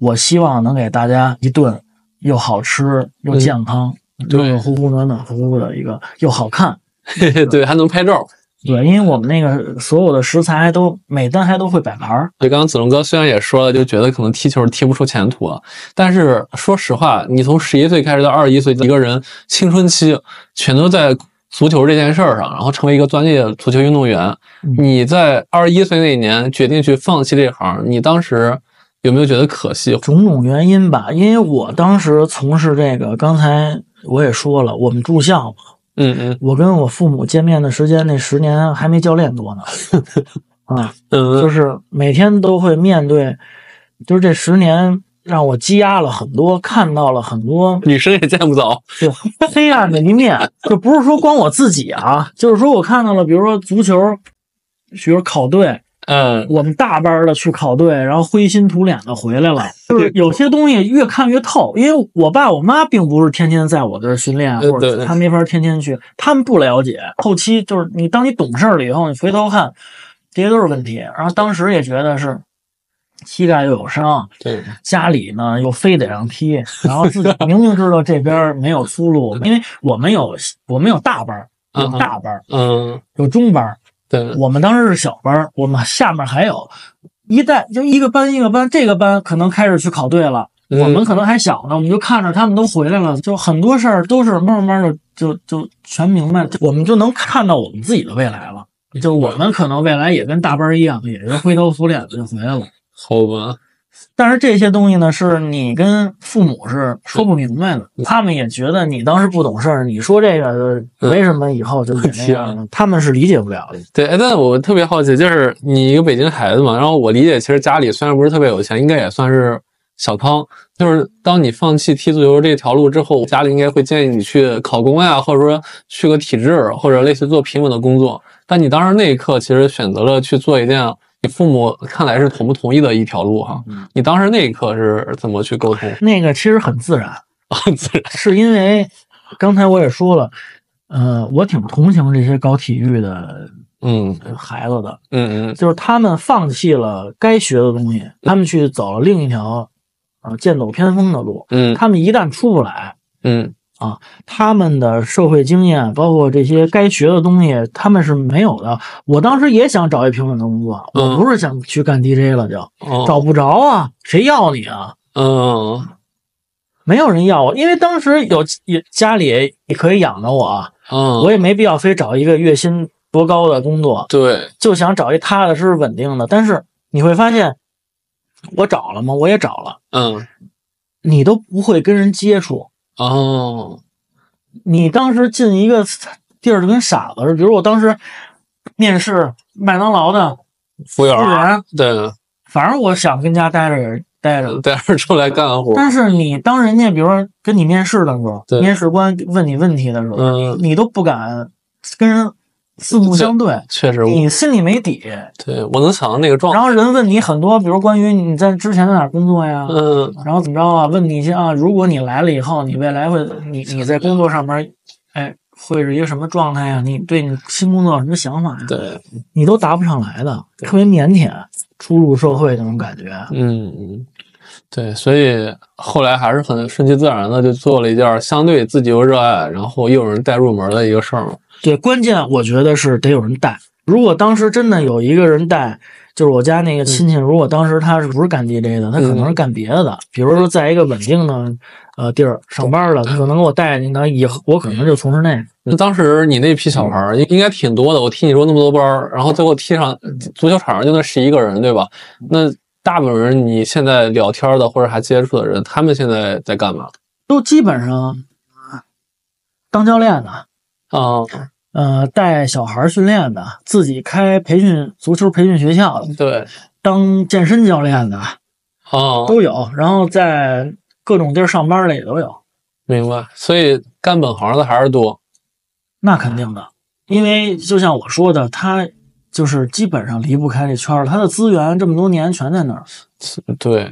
我希望能给大家一顿又好吃又健康，热热乎乎、暖暖乎乎的一个又好看。对，还能拍照。对，因为我们那个所有的食材都每单还都会摆盘儿。对，刚刚子龙哥虽然也说了，就觉得可能踢球踢不出前途了，但是说实话，你从十一岁开始到二十一岁，一个人青春期全都在足球这件事儿上，然后成为一个专业足球运动员。你在二十一岁那一年决定去放弃这行，你当时有没有觉得可惜？种种原因吧，因为我当时从事这个，刚才我也说了，我们住校嘛。嗯嗯，我跟我父母见面的时间那十年还没教练多呢，啊，嗯，就是每天都会面对，就是这十年让我积压了很多，看到了很多女生也见不走，对黑暗的一面，就不是说光我自己啊，就是说我看到了，比如说足球，比如考队。嗯，我们大班的去考队，然后灰心土脸的回来了。就是有些东西越看越透，因为我爸我妈并不是天天在我这儿训练，或者他没法天天去，他们不了解。后期就是你，当你懂事了以后，你回头看，这些都是问题。然后当时也觉得是膝盖又有伤，对，家里呢又非得让踢，然后自己明明知道这边没有出路，因为我们有我们有大班，有大班，嗯，有中班。对，我们当时是小班，我们下面还有一代，就一个班一个班，这个班可能开始去考队了，我们可能还小呢，我们就看着他们都回来了，就很多事儿都是慢慢的就就全明白，我们就能看到我们自己的未来了，就我们可能未来也跟大班一样，也是灰头土脸的就回来了，好吧。但是这些东西呢，是你跟父母是说不明白的，他们也觉得你当时不懂事儿，你说这个为什么以后就那样呢？他们是理解不了的。对，哎，但我特别好奇，就是你一个北京孩子嘛，然后我理解，其实家里虽然不是特别有钱，应该也算是小康。就是当你放弃踢足球这条路之后，家里应该会建议你去考公呀，或者说去个体制，或者类似做平稳的工作。但你当时那一刻，其实选择了去做一件。你父母看来是同不同意的一条路哈？你当时那一刻是怎么去沟通？那个其实很自然，很自然，是因为刚才我也说了，呃，我挺同情这些搞体育的嗯孩子的，嗯嗯，就是他们放弃了该学的东西，他们去走了另一条啊剑走偏锋的路，嗯，他们一旦出不来，嗯。啊，他们的社会经验，包括这些该学的东西，他们是没有的。我当时也想找一平稳的工作，我不是想去干 DJ 了，就找不着啊，谁要你啊？嗯，没有人要我，因为当时有也家里也可以养着我，嗯，我也没必要非找一个月薪多高的工作，对，就想找一踏踏实实稳定的。但是你会发现，我找了吗？我也找了，嗯，你都不会跟人接触。哦，你当时进一个地儿就跟傻子似的，比如我当时面试麦当劳的服务员，对，反正我想跟家待着待着，待着出来干活。但是你当人家比如说跟你面试的时候，面试官问你问题的时候，嗯，你都不敢跟人四目相对，确实，你心里没底。对我能想到那个状态。然后人问你很多，比如关于你在之前在哪工作呀，嗯，然后怎么着啊？问你一些啊，如果你来了以后，你未来会，你你在工作上面，哎，会是一个什么状态呀？你对你新工作有什么想法呀？对，你都答不上来的，特别腼腆，初入社会那种感觉。嗯，对，所以后来还是很顺其自然的，就做了一件相对自己又热爱，然后又有人带入门的一个事儿嘛。对，关键我觉得是得有人带。如果当时真的有一个人带，就是我家那个亲戚，如果当时他是不是干 DJ 的，他可能是干别的的，比如说在一个稳定的呃地儿上班了，他可能给我带进那以后我可能就从事那个。那当时你那批小孩儿应应该挺多的，我听你说那么多班儿，然后最后踢上足球场上就那十一个人，对吧？那大部分人你现在聊天的或者还接触的人，他们现在在干嘛？都基本上当教练的啊。呃，带小孩训练的，自己开培训足球培训学校的，对，当健身教练的，哦，都有。然后在各种地儿上班的也都有。明白。所以干本行的还是多。那肯定的，因为就像我说的，他就是基本上离不开这圈儿，他的资源这么多年全在那儿。对，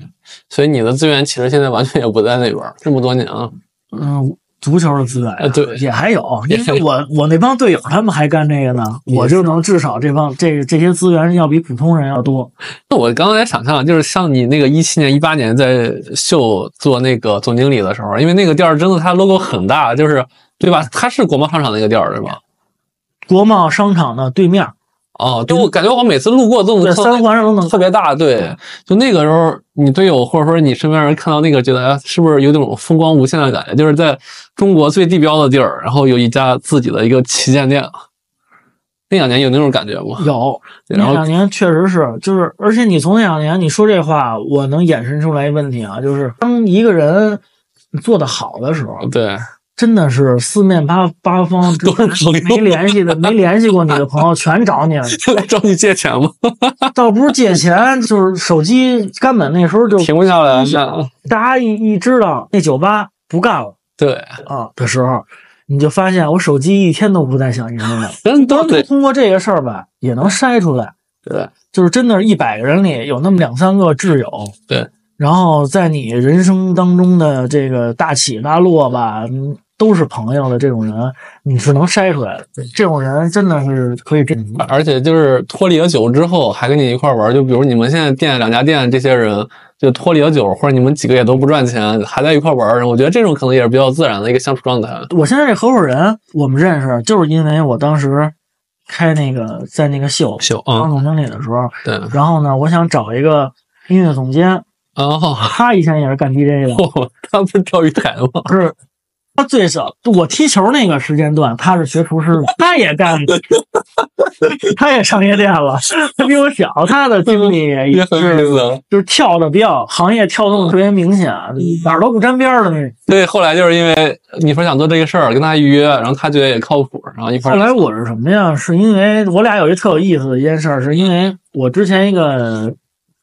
所以你的资源其实现在完全也不在那边，这么多年了。嗯，足球的资源也还有，因为我我那帮队友他们还干这个呢，我就能至少这帮这这些资源要比普通人要多。那我刚刚在想象，就是像你那个一七年、一八年在秀做那个总经理的时候，因为那个店儿真的它 logo 很大，就是对吧？它是国贸商场那个店儿对吧？国贸商场的对面，哦，就我感觉我每次路过都能在三环上都能特别大，对，就那个时候，你队友或者说你身边人看到那个，觉得哎是不是有那种风光无限的感觉？就是在中国最地标的地儿，然后有一家自己的一个旗舰店。那两年有那种感觉吗？有，那两年确实是，就是，而且你从那两年你说这话，我能衍生出来一个问题啊，就是当一个人做的好的时候，对，真的是四面八八方都是朋友。没联系的、没联系过你的朋友全找你。了，来找你借钱吗？倒不是借钱，就是手机根本那时候就停不下来了。大家一一知道那酒吧不干了。对，啊的时候，你就发现我手机一天都不带响应 的。人都得通过这个事儿吧，也能筛出来，对，就是真的是一百个人里有那么两三个挚友，对，然后在你人生当中的这个大起大落吧，嗯都是朋友的这种人，你是能筛出来的。这种人真的是可以真而且就是脱离了酒之后，还跟你一块玩。就比如你们现在店两家店这些人，就脱离了酒，或者你们几个也都不赚钱，还在一块玩。我觉得这种可能也是比较自然的一个相处状态。我现在这合伙人，我们认识，就是因为我当时开那个在那个秀秀啊，当总经理的时候，对，然后呢，我想找一个音乐总监，哦，他以前也是干 DJ 的，他不是钓鱼台吗？不是他最早我踢球那个时间段，他是学厨师的，他也干，他也上夜店了，他比我小，他的经历也也很有意是思。就是跳的比较行业跳动特别明显，哪儿都不沾边儿的那种。对，后来就是因为你说想做这个事儿，跟他预约，然后他觉得也靠谱，然后一块儿。后来我是什么呀？是因为我俩有一特有意思的一件事儿，是因为我之前一个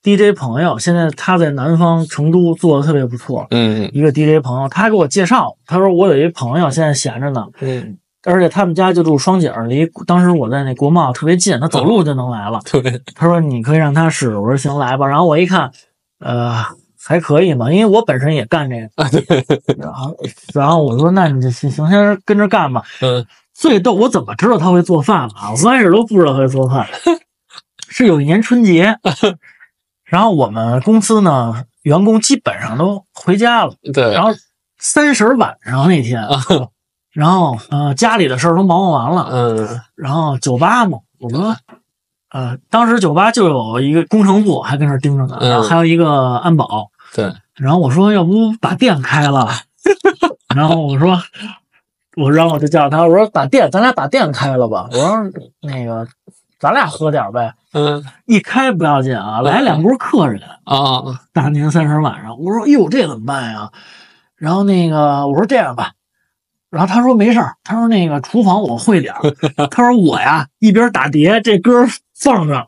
DJ 朋友，现在他在南方成都做的特别不错，嗯一个 DJ 朋友，他给我介绍，他说我有一朋友现在闲着呢，嗯，而且他们家就住双井，离当时我在那国贸特别近，他走路就能来了。对，他说你可以让他试，我说行，来吧。然后我一看，呃，还可以嘛，因为我本身也干这个。啊对，然后，然后我说那你就行行，先跟着干吧。嗯最逗，我怎么知道他会做饭啊？我刚开始都不知道他会做饭。是有一年春节，然后我们公司呢，员工基本上都回家了。对，然后三十晚上那天，然后呃家里的事儿都忙活完了，嗯。然后酒吧嘛，我们呃当时酒吧就有一个工程部还跟那盯着呢，嗯。然后还有一个安保，对，然后我说要不把店开了，然后我说我然后我就叫他，我说把店咱俩把店开了吧，我说那个咱俩喝点儿呗，嗯一开不要紧啊，来两波客人。啊，大年三十晚上，我说：“哟，这怎么办呀？”然后那个我说这样吧，然后他说没事儿，他说那个厨房我会点儿，他说我呀一边打碟，这歌放着，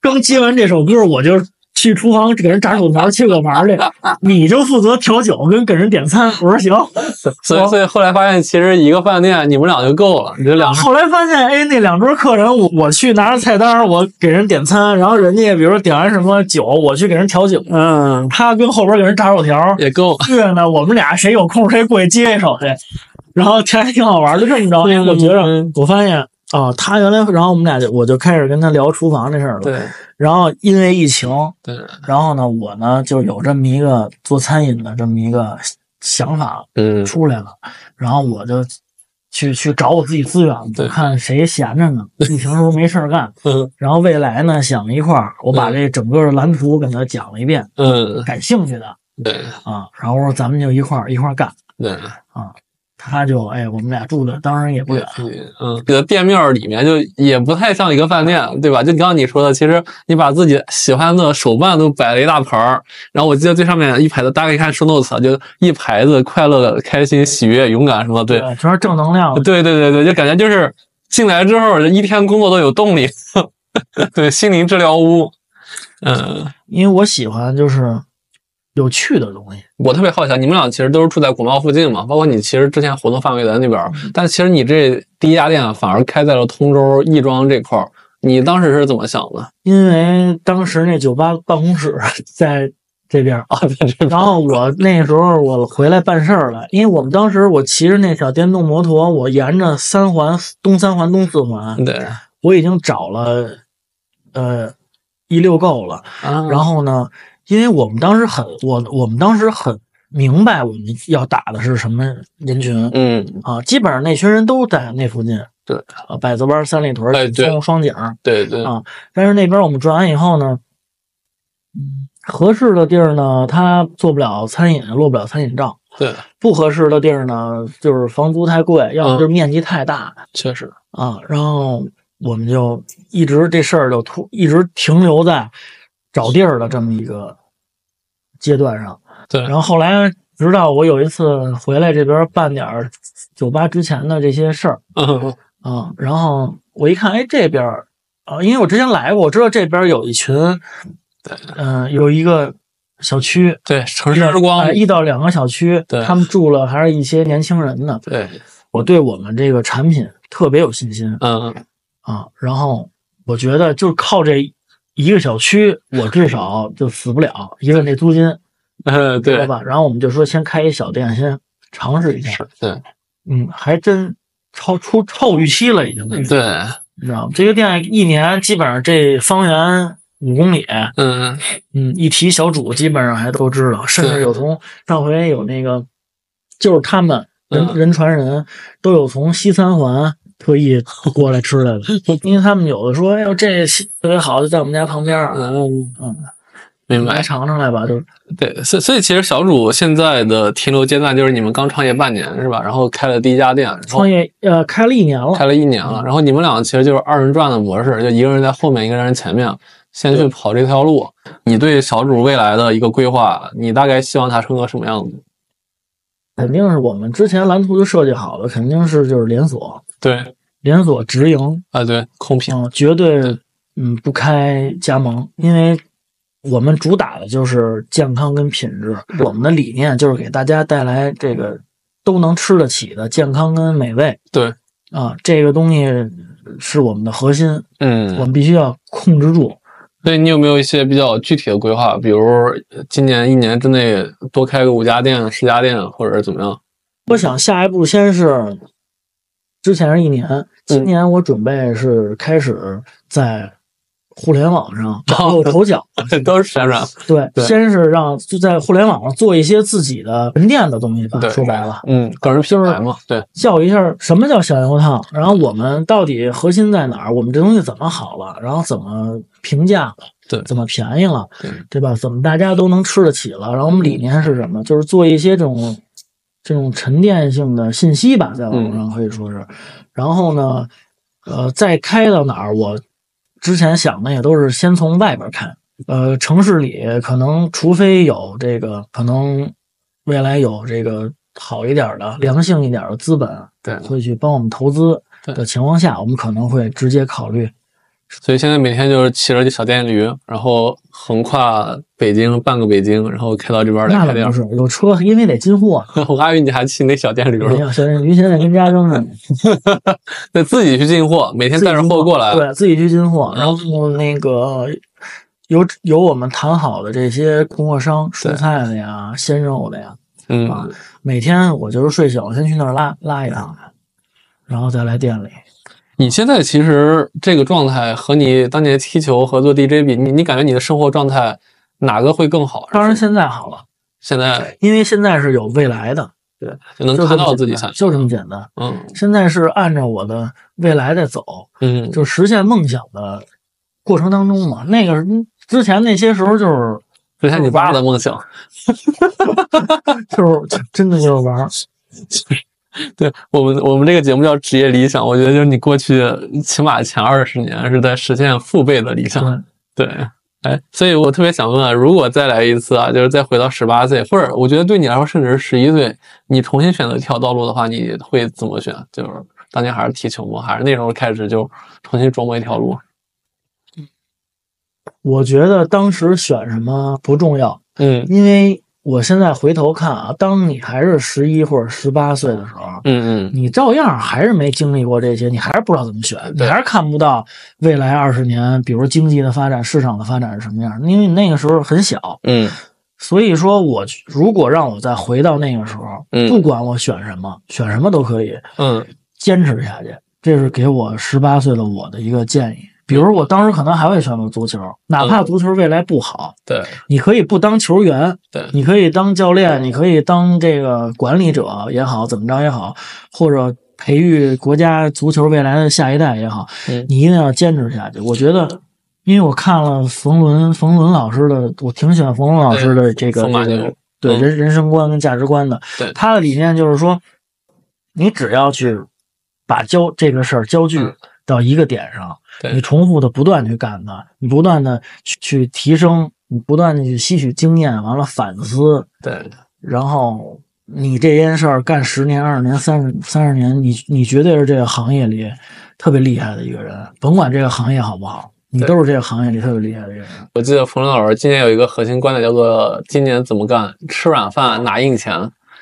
刚接完这首歌我就去厨房给人炸薯条、切果盘去，你就负责调酒跟给人点餐。我说行，所以所以后来发现，其实一个饭店你们俩就够了，你这两后来发现，哎，那两桌客人，我我去拿着菜单，我给人点餐，然后人家比如说点完什么酒，我去给人调酒，嗯，他跟后边给人炸薯条，也够。这呢，我们俩谁有空谁过去接一手去，然后这还挺好玩的。就这么着，哎我觉着嗯我发现啊、他原来，然后我们俩就我就开始跟他聊厨房这事儿了。对。然后因为疫情，对，然后呢，我呢就有这么一个做餐饮的这么一个想法嗯。出来了，然后我就去去找我自己资源，看谁闲着呢，疫情时候没事儿干，嗯。然后未来呢想一块儿，我把这整个的蓝图给他讲了一遍，嗯，感兴趣的对。啊，然后说咱们就一块儿一块儿干。对。他就哎，我们俩住的当然也不远，嗯，这个店面里面就也不太像一个饭店，对吧？就刚刚你说的，其实你把自己喜欢的手办都摆了一大盘儿，然后我记得最上面一排的，大概一看 show notes 啊就一排子快乐、开心、喜悦、勇敢什么的，对，全是正能量。对对对对，就感觉就是进来之后一天工作都有动力，对，心灵治疗屋。嗯，因为我喜欢就是有趣的东西。我特别好奇啊，你们俩其实都是住在国贸附近嘛，包括你其实之前活动范围在那边儿，但其实你这第一家店反而开在了通州亦庄这块儿，你当时是怎么想的？因为当时那酒吧办公室 在这边啊，在这边然后我那时候我回来办事儿了，因为我们当时我骑着那小电动摩托，我沿着三环东三环东四环，对我已经找了呃一溜够了。啊，然后呢，因为我们当时很我我们当时很明白我们要打的是什么人群嗯，啊，基本上那群人都在那附近。对啊，百子湾、三里屯、双井。对对啊但是那边我们转完以后呢，嗯，合适的地儿呢，它做不了餐饮，落不了餐饮账；对，不合适的地儿呢，就是房租太贵，要么就是面积太大、确实，啊。然后我们就一直这事儿就突一直停留在找地儿的这么一个阶段上。对，然后后来直到我有一次回来这边办点儿酒吧之前的这些事儿嗯嗯，然后我一看，哎，这边儿啊，因为我之前来过，我知道这边有一群，嗯、有一个小区，对，城市之光哎，一到两个小区，对他们住了还是一些年轻人呢。对，我对我们这个产品特别有信心嗯，啊，然后我觉得就靠这一个小区，我至少就死不了，一个那租金，呃，对，吧？然后我们就说先开一小店，先尝试一下，是，对，嗯，还真超出超预期了，已经。对，你知道吗？这个店一年基本上这方圆五公里，嗯，嗯，一提小主基本上还都知道，甚至有从上回有那个，就是他们人、嗯人传人都有从西三环特意过来吃来了，因为他们有的说，哎呦这特别好，就在我们家旁边儿，嗯，嗯，明白来。尝尝来吧，就对，所以所以其实小主现在的停留阶段就是你们刚创业半年是吧？然后开了第一家店，创业呃开了一年了，开了一年了，然后你们俩其实就是二人转的模式，就一个人在后面，一个人在前面，先去跑这条路。你对小主未来的一个规划，你大概希望他成个什么样子？肯定是我们之前蓝图就设计好了，肯定是就是连锁，对，连锁直营，啊对，空瓶，嗯，绝对嗯不开加盟，因为我们主打的就是健康跟品质。我们的理念就是给大家带来这个都能吃得起的健康跟美味对，啊，这个东西是我们的核心，嗯我嗯，们必须要控制住。所以你有没有一些比较具体的规划？比如今年一年之内多开个五家店、十家店，或者是怎么样？我想下一步先是之前是一年，今年我准备是开始在互联网上崭露头角。都是闪闪。对，先是让就在互联网上做一些自己的门店的东西吧。说白了，嗯，个人品牌嘛，对，教一下什么叫小油烫，然后我们到底核心在哪儿？我们这东西怎么好了？然后怎么评价了？对怎么便宜了？对对吧？怎么大家都能吃得起了？然后我们理念是什么？就是做一些这种这种沉淀性的信息吧，在网上可以说是。然后呢，呃，再开到哪儿？我之前想的也都是先从外边看。呃，城市里可能除非有这个，可能未来有这个好一点的、良性一点的资本对会去帮我们投资的情况下，我们可能会直接考虑。所以现在每天就是骑着小电驴，然后横跨北京半个北京，然后开到这边来开店那不。是有车，因为得进货。我还以为你还骑那小电驴呢，没有，小鱼现在跟家扔着呢，得自己去进货，每天带着货过来。对自己去进货，然后那个有有我们谈好的这些供货商，蔬菜的呀、鲜肉的呀，嗯，每天我就是睡醒，我先去那儿拉拉一趟，然后再来店里。你现在其实这个状态和你当年踢球和做 DJ 比，你你感觉你的生活状态哪个会更好？当然现在好了，现在因为现在是有未来的，对就能看到自己想，就这么简单。嗯现在是按照我的未来在走，嗯，就实现梦想的过程当中嘛。那个之前那些时候就是之前你爸的梦想，就是真的就是玩儿，对我们我们这个节目叫职业理想，我觉得就是你过去起码前二十年是在实现父辈的理想，对，对。哎，所以我特别想问啊，如果再来一次啊，就是再回到十八岁，或者我觉得对你来说，甚至是十一岁，你重新选择一条道路的话，你会怎么选？就是当年还是踢球吗？还是那时候开始就重新琢磨一条路？我觉得当时选什么不重要，嗯因为我现在回头看啊，当你还是十一或者十八岁的时候，嗯嗯，你照样还是没经历过这些，你还是不知道怎么选，你还是看不到未来二十年，比如经济的发展、市场的发展是什么样，因为你那个时候很小。嗯所以说我如果让我再回到那个时候，嗯不管我选什么，选什么都可以，嗯坚持下去。这是给我十八岁的我的一个建议。比如我当时可能还会选择足球，哪怕足球未来不好，对。你可以不当球员，对。你可以当教练，你可以当这个管理者也好，怎么着也好，或者培育国家足球未来的下一代也好，嗯。你一定要坚持下去。我觉得，因为我看了冯仑冯仑老师的，我挺喜欢冯仑老师的这个这个对人人生观跟价值观的。对。他的理念就是说，你只要去把焦这个事儿焦距。嗯到一个点上，对。你重复的不断去干它，你不断的去去提升，你不断的去吸取经验，完了反思，对。然后你这件事儿干十年、二十年、三十三十年，你你绝对是这个行业里特别厉害的一个人，甭管这个行业好不好，你都是这个行业里特别厉害的一个人。我记得冯仑老师今年有一个核心观点叫做“今年怎么干，吃软饭拿硬钱”，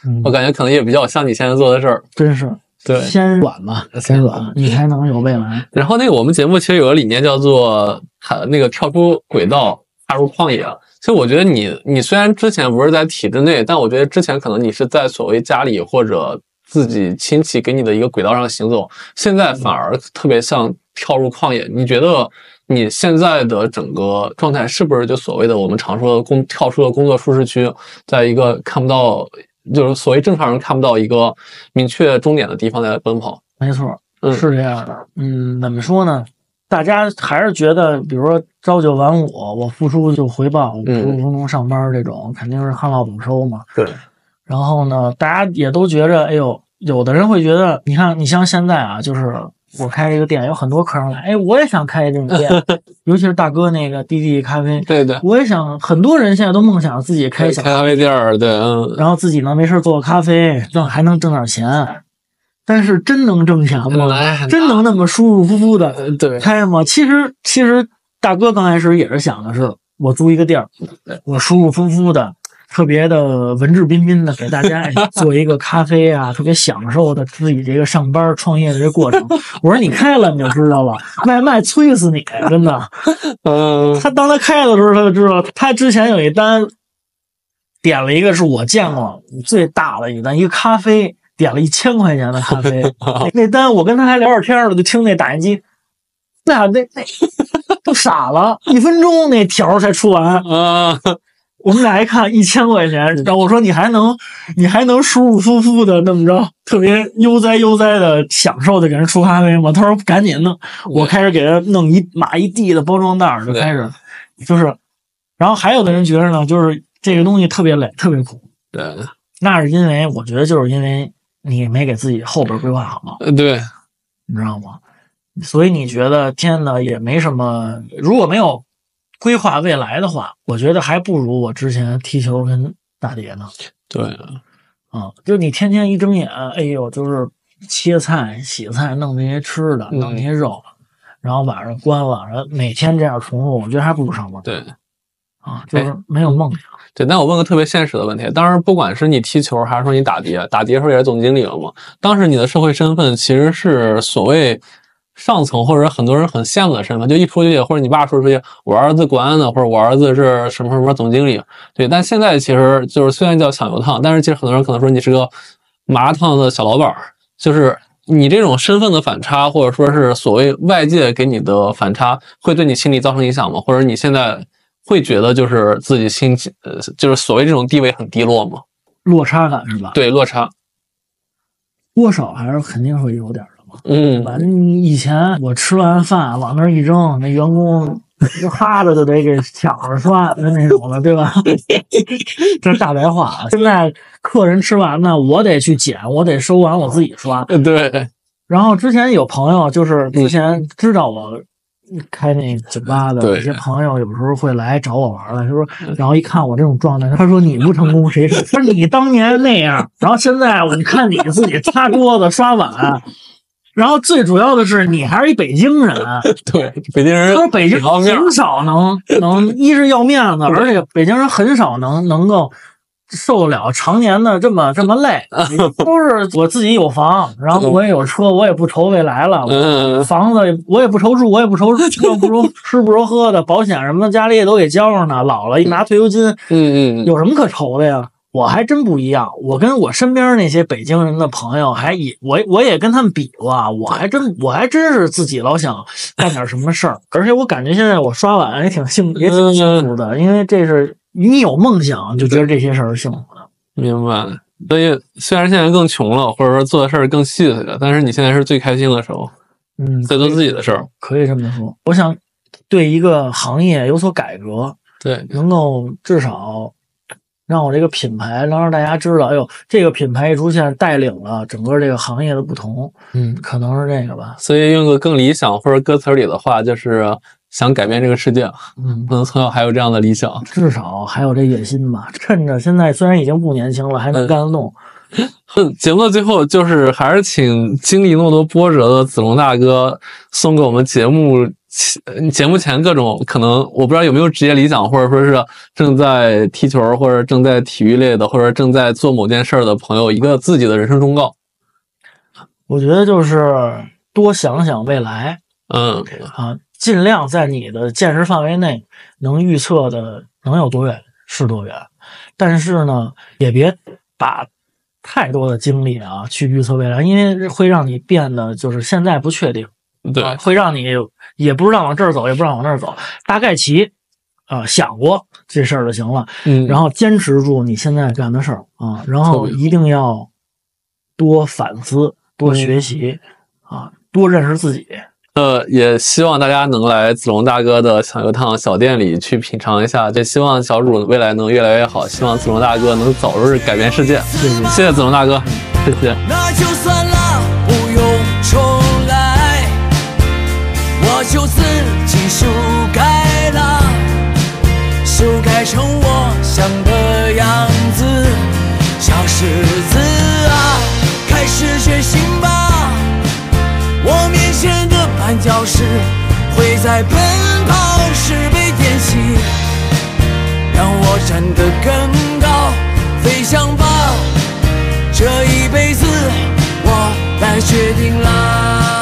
嗯。我，感觉可能也比较像你现在做的事儿。真是对，先软嘛，先软，你才能有未来。然后那个我们节目其实有个理念叫做“踏那个跳出轨道，踏入旷野”。其实我觉得你你虽然之前不是在体制内，但我觉得之前可能你是在所谓家里或者自己亲戚给你的一个轨道上行走，现在反而特别像跳入旷野。你觉得你现在的整个状态是不是就所谓的我们常说的工跳出了工作舒适区，在一个看不到就是所谓正常人看不到一个明确终点的地方在奔跑？没错，嗯是这样的。嗯，怎么说呢？大家还是觉得，比如说朝九晚五，我付出就回报，我嗯普普通通上班这种，肯定是旱涝保收嘛。对，然后呢，大家也都觉着，哎呦，有的人会觉得，你看，你像现在啊，就是我开这个店，有很多客人来，哎，我也想开这种店，尤其是大哥那个滴滴咖啡，对对。我也想，很多人现在都梦想自己开小开咖啡店儿，对，嗯，然后自己呢没事做咖啡，挣还能挣点钱，但是真能挣钱吗？哎真能那么舒舒服服的对开吗？其实其实大哥刚开始也是想的是，我租一个地儿，我舒舒服服的。特别的文质彬彬的给大家哎 做一个咖啡啊，特别享受的自己这个上班创业的这过程。我说你开了你就知道了，外卖催死你，真的。嗯，他当他开的时候，他就知道，他之前有一单，点了一个是我见过最大的一单，一个咖啡，点了一千块钱的咖啡。那那单我跟他还聊着天呢，就听那打印机，那那那都傻了，一分钟那条才出完。啊，我们俩一看一千块钱，然后我说你还能，你还能舒舒服服的那么着，特别悠哉悠哉的享受的给人出咖啡吗？他说赶紧弄，我开始给他弄一码一地的包装袋，就开始，就是，然后还有的人觉着呢，就是这个东西特别累，特别苦，对，那是因为我觉得就是因为你没给自己后边规划好，呃对，你知道吗？所以你觉得天呐也没什么，如果没有规划未来的话，我觉得还不如我之前踢球跟打碟呢。对，啊，就你天天一睁眼，哎呦，就是切菜、洗菜、弄这些吃的，嗯弄这些肉，然后晚上关了，然后每天这样重复，我觉得还不如上班对，啊，就是没有梦想。对。那我问个特别现实的问题，当时不管是你踢球还是说你打碟，打碟时候也是总经理了嘛？当时你的社会身份其实是所谓上层或者很多人很羡慕的身份，就一出去或者你爸说出去，我儿子国安的，或者我儿子是什么什么总经理，对。但现在其实就是虽然叫抢油烫，但是其实很多人可能说你是个麻辣烫的小老板儿，就是。你这种身份的反差，或者说是所谓外界给你的反差，会对你心理造成影响吗？或者你现在会觉得就是自己心呃，就是所谓这种地位很低落吗？落差感是吧？，对，落差。多少还是肯定会有点的嘛。嗯，反正以前我吃完饭往那儿一扔，那员工 就哈着就得给抢着刷的那种了，对吧？这是大白话啊。现在客人吃完呢，我得去捡，我得收完我自己刷。对，然后之前有朋友就是之前知道我开那酒吧的对一些朋友，有时候会来找我玩儿来，他说，然后一看我这种状态，他说你不成功谁成？他说你当年那样，然后现在我看你自己擦桌子刷碗。然后最主要的是，你还是一北京人。对，北京人他说北京很少能 能，一是要面子，而且北京人很少能能够受得了常年的这么这么累，都是我自己有房，然后我也有车，我也不愁未来了。嗯，房子我也不愁住，我也不愁住，不愁吃不愁喝的，保险什么的家里也都给交上呢。老了一拿退休金，嗯嗯，有什么可愁的呀？我还真不一样，我跟我身边那些北京人的朋友还也我我也跟他们比过，我还真我还真是自己老想干点什么事儿，而且我感觉现在我刷碗也挺幸也挺幸福的，因为这是你有梦想就觉得这些事儿是幸福的。明白。所以虽然现在更穷了，或者说做的事儿更细碎了，但是你现在是最开心的时候，嗯，在做自己的事儿，可以这么说。我想对一个行业有所改革，对，能够至少。让我这个品牌能让大家知道，哎呦，这个品牌一出现，带领了整个这个行业的不同，嗯，可能是这个吧。所以用个更理想或者歌词里的话，就是想改变这个世界。嗯，可能从小还有这样的理想，至少还有这野心吧。趁着现在虽然已经不年轻了，还能干得动。嗯节目的最后，就是还是请经历那么多波折的子龙大哥送给我们节目。节目前各种可能，我不知道有没有职业理想，或者说是正在踢球，或者正在体育类的，或者正在做某件事的朋友，一个自己的人生忠告。我觉得就是多想想未来，嗯啊，尽量在你的见识范围内能预测的能有多远是多远，但是呢，也别把太多的精力啊去预测未来，因为会让你变得就是现在不确定。对，会让你也不知道往这儿走，也不知道往那儿走，大概齐啊想过这事儿就行了。嗯，然后坚持住你现在干的事儿啊，然后一定要多反思、多学习啊，多认识自己。呃，也希望大家能来子龙大哥的小油烫小店里去品尝一下，也希望小主未来能越来越好，希望子龙大哥能早日改变世界。谢谢，谢谢子龙大哥，谢谢。那就算修改了，修改成我想的样子。小狮子啊，开始觉醒吧！我面前的绊脚石会在奔跑时被点起，让我站得更高，飞翔吧！这一辈子我来决定了。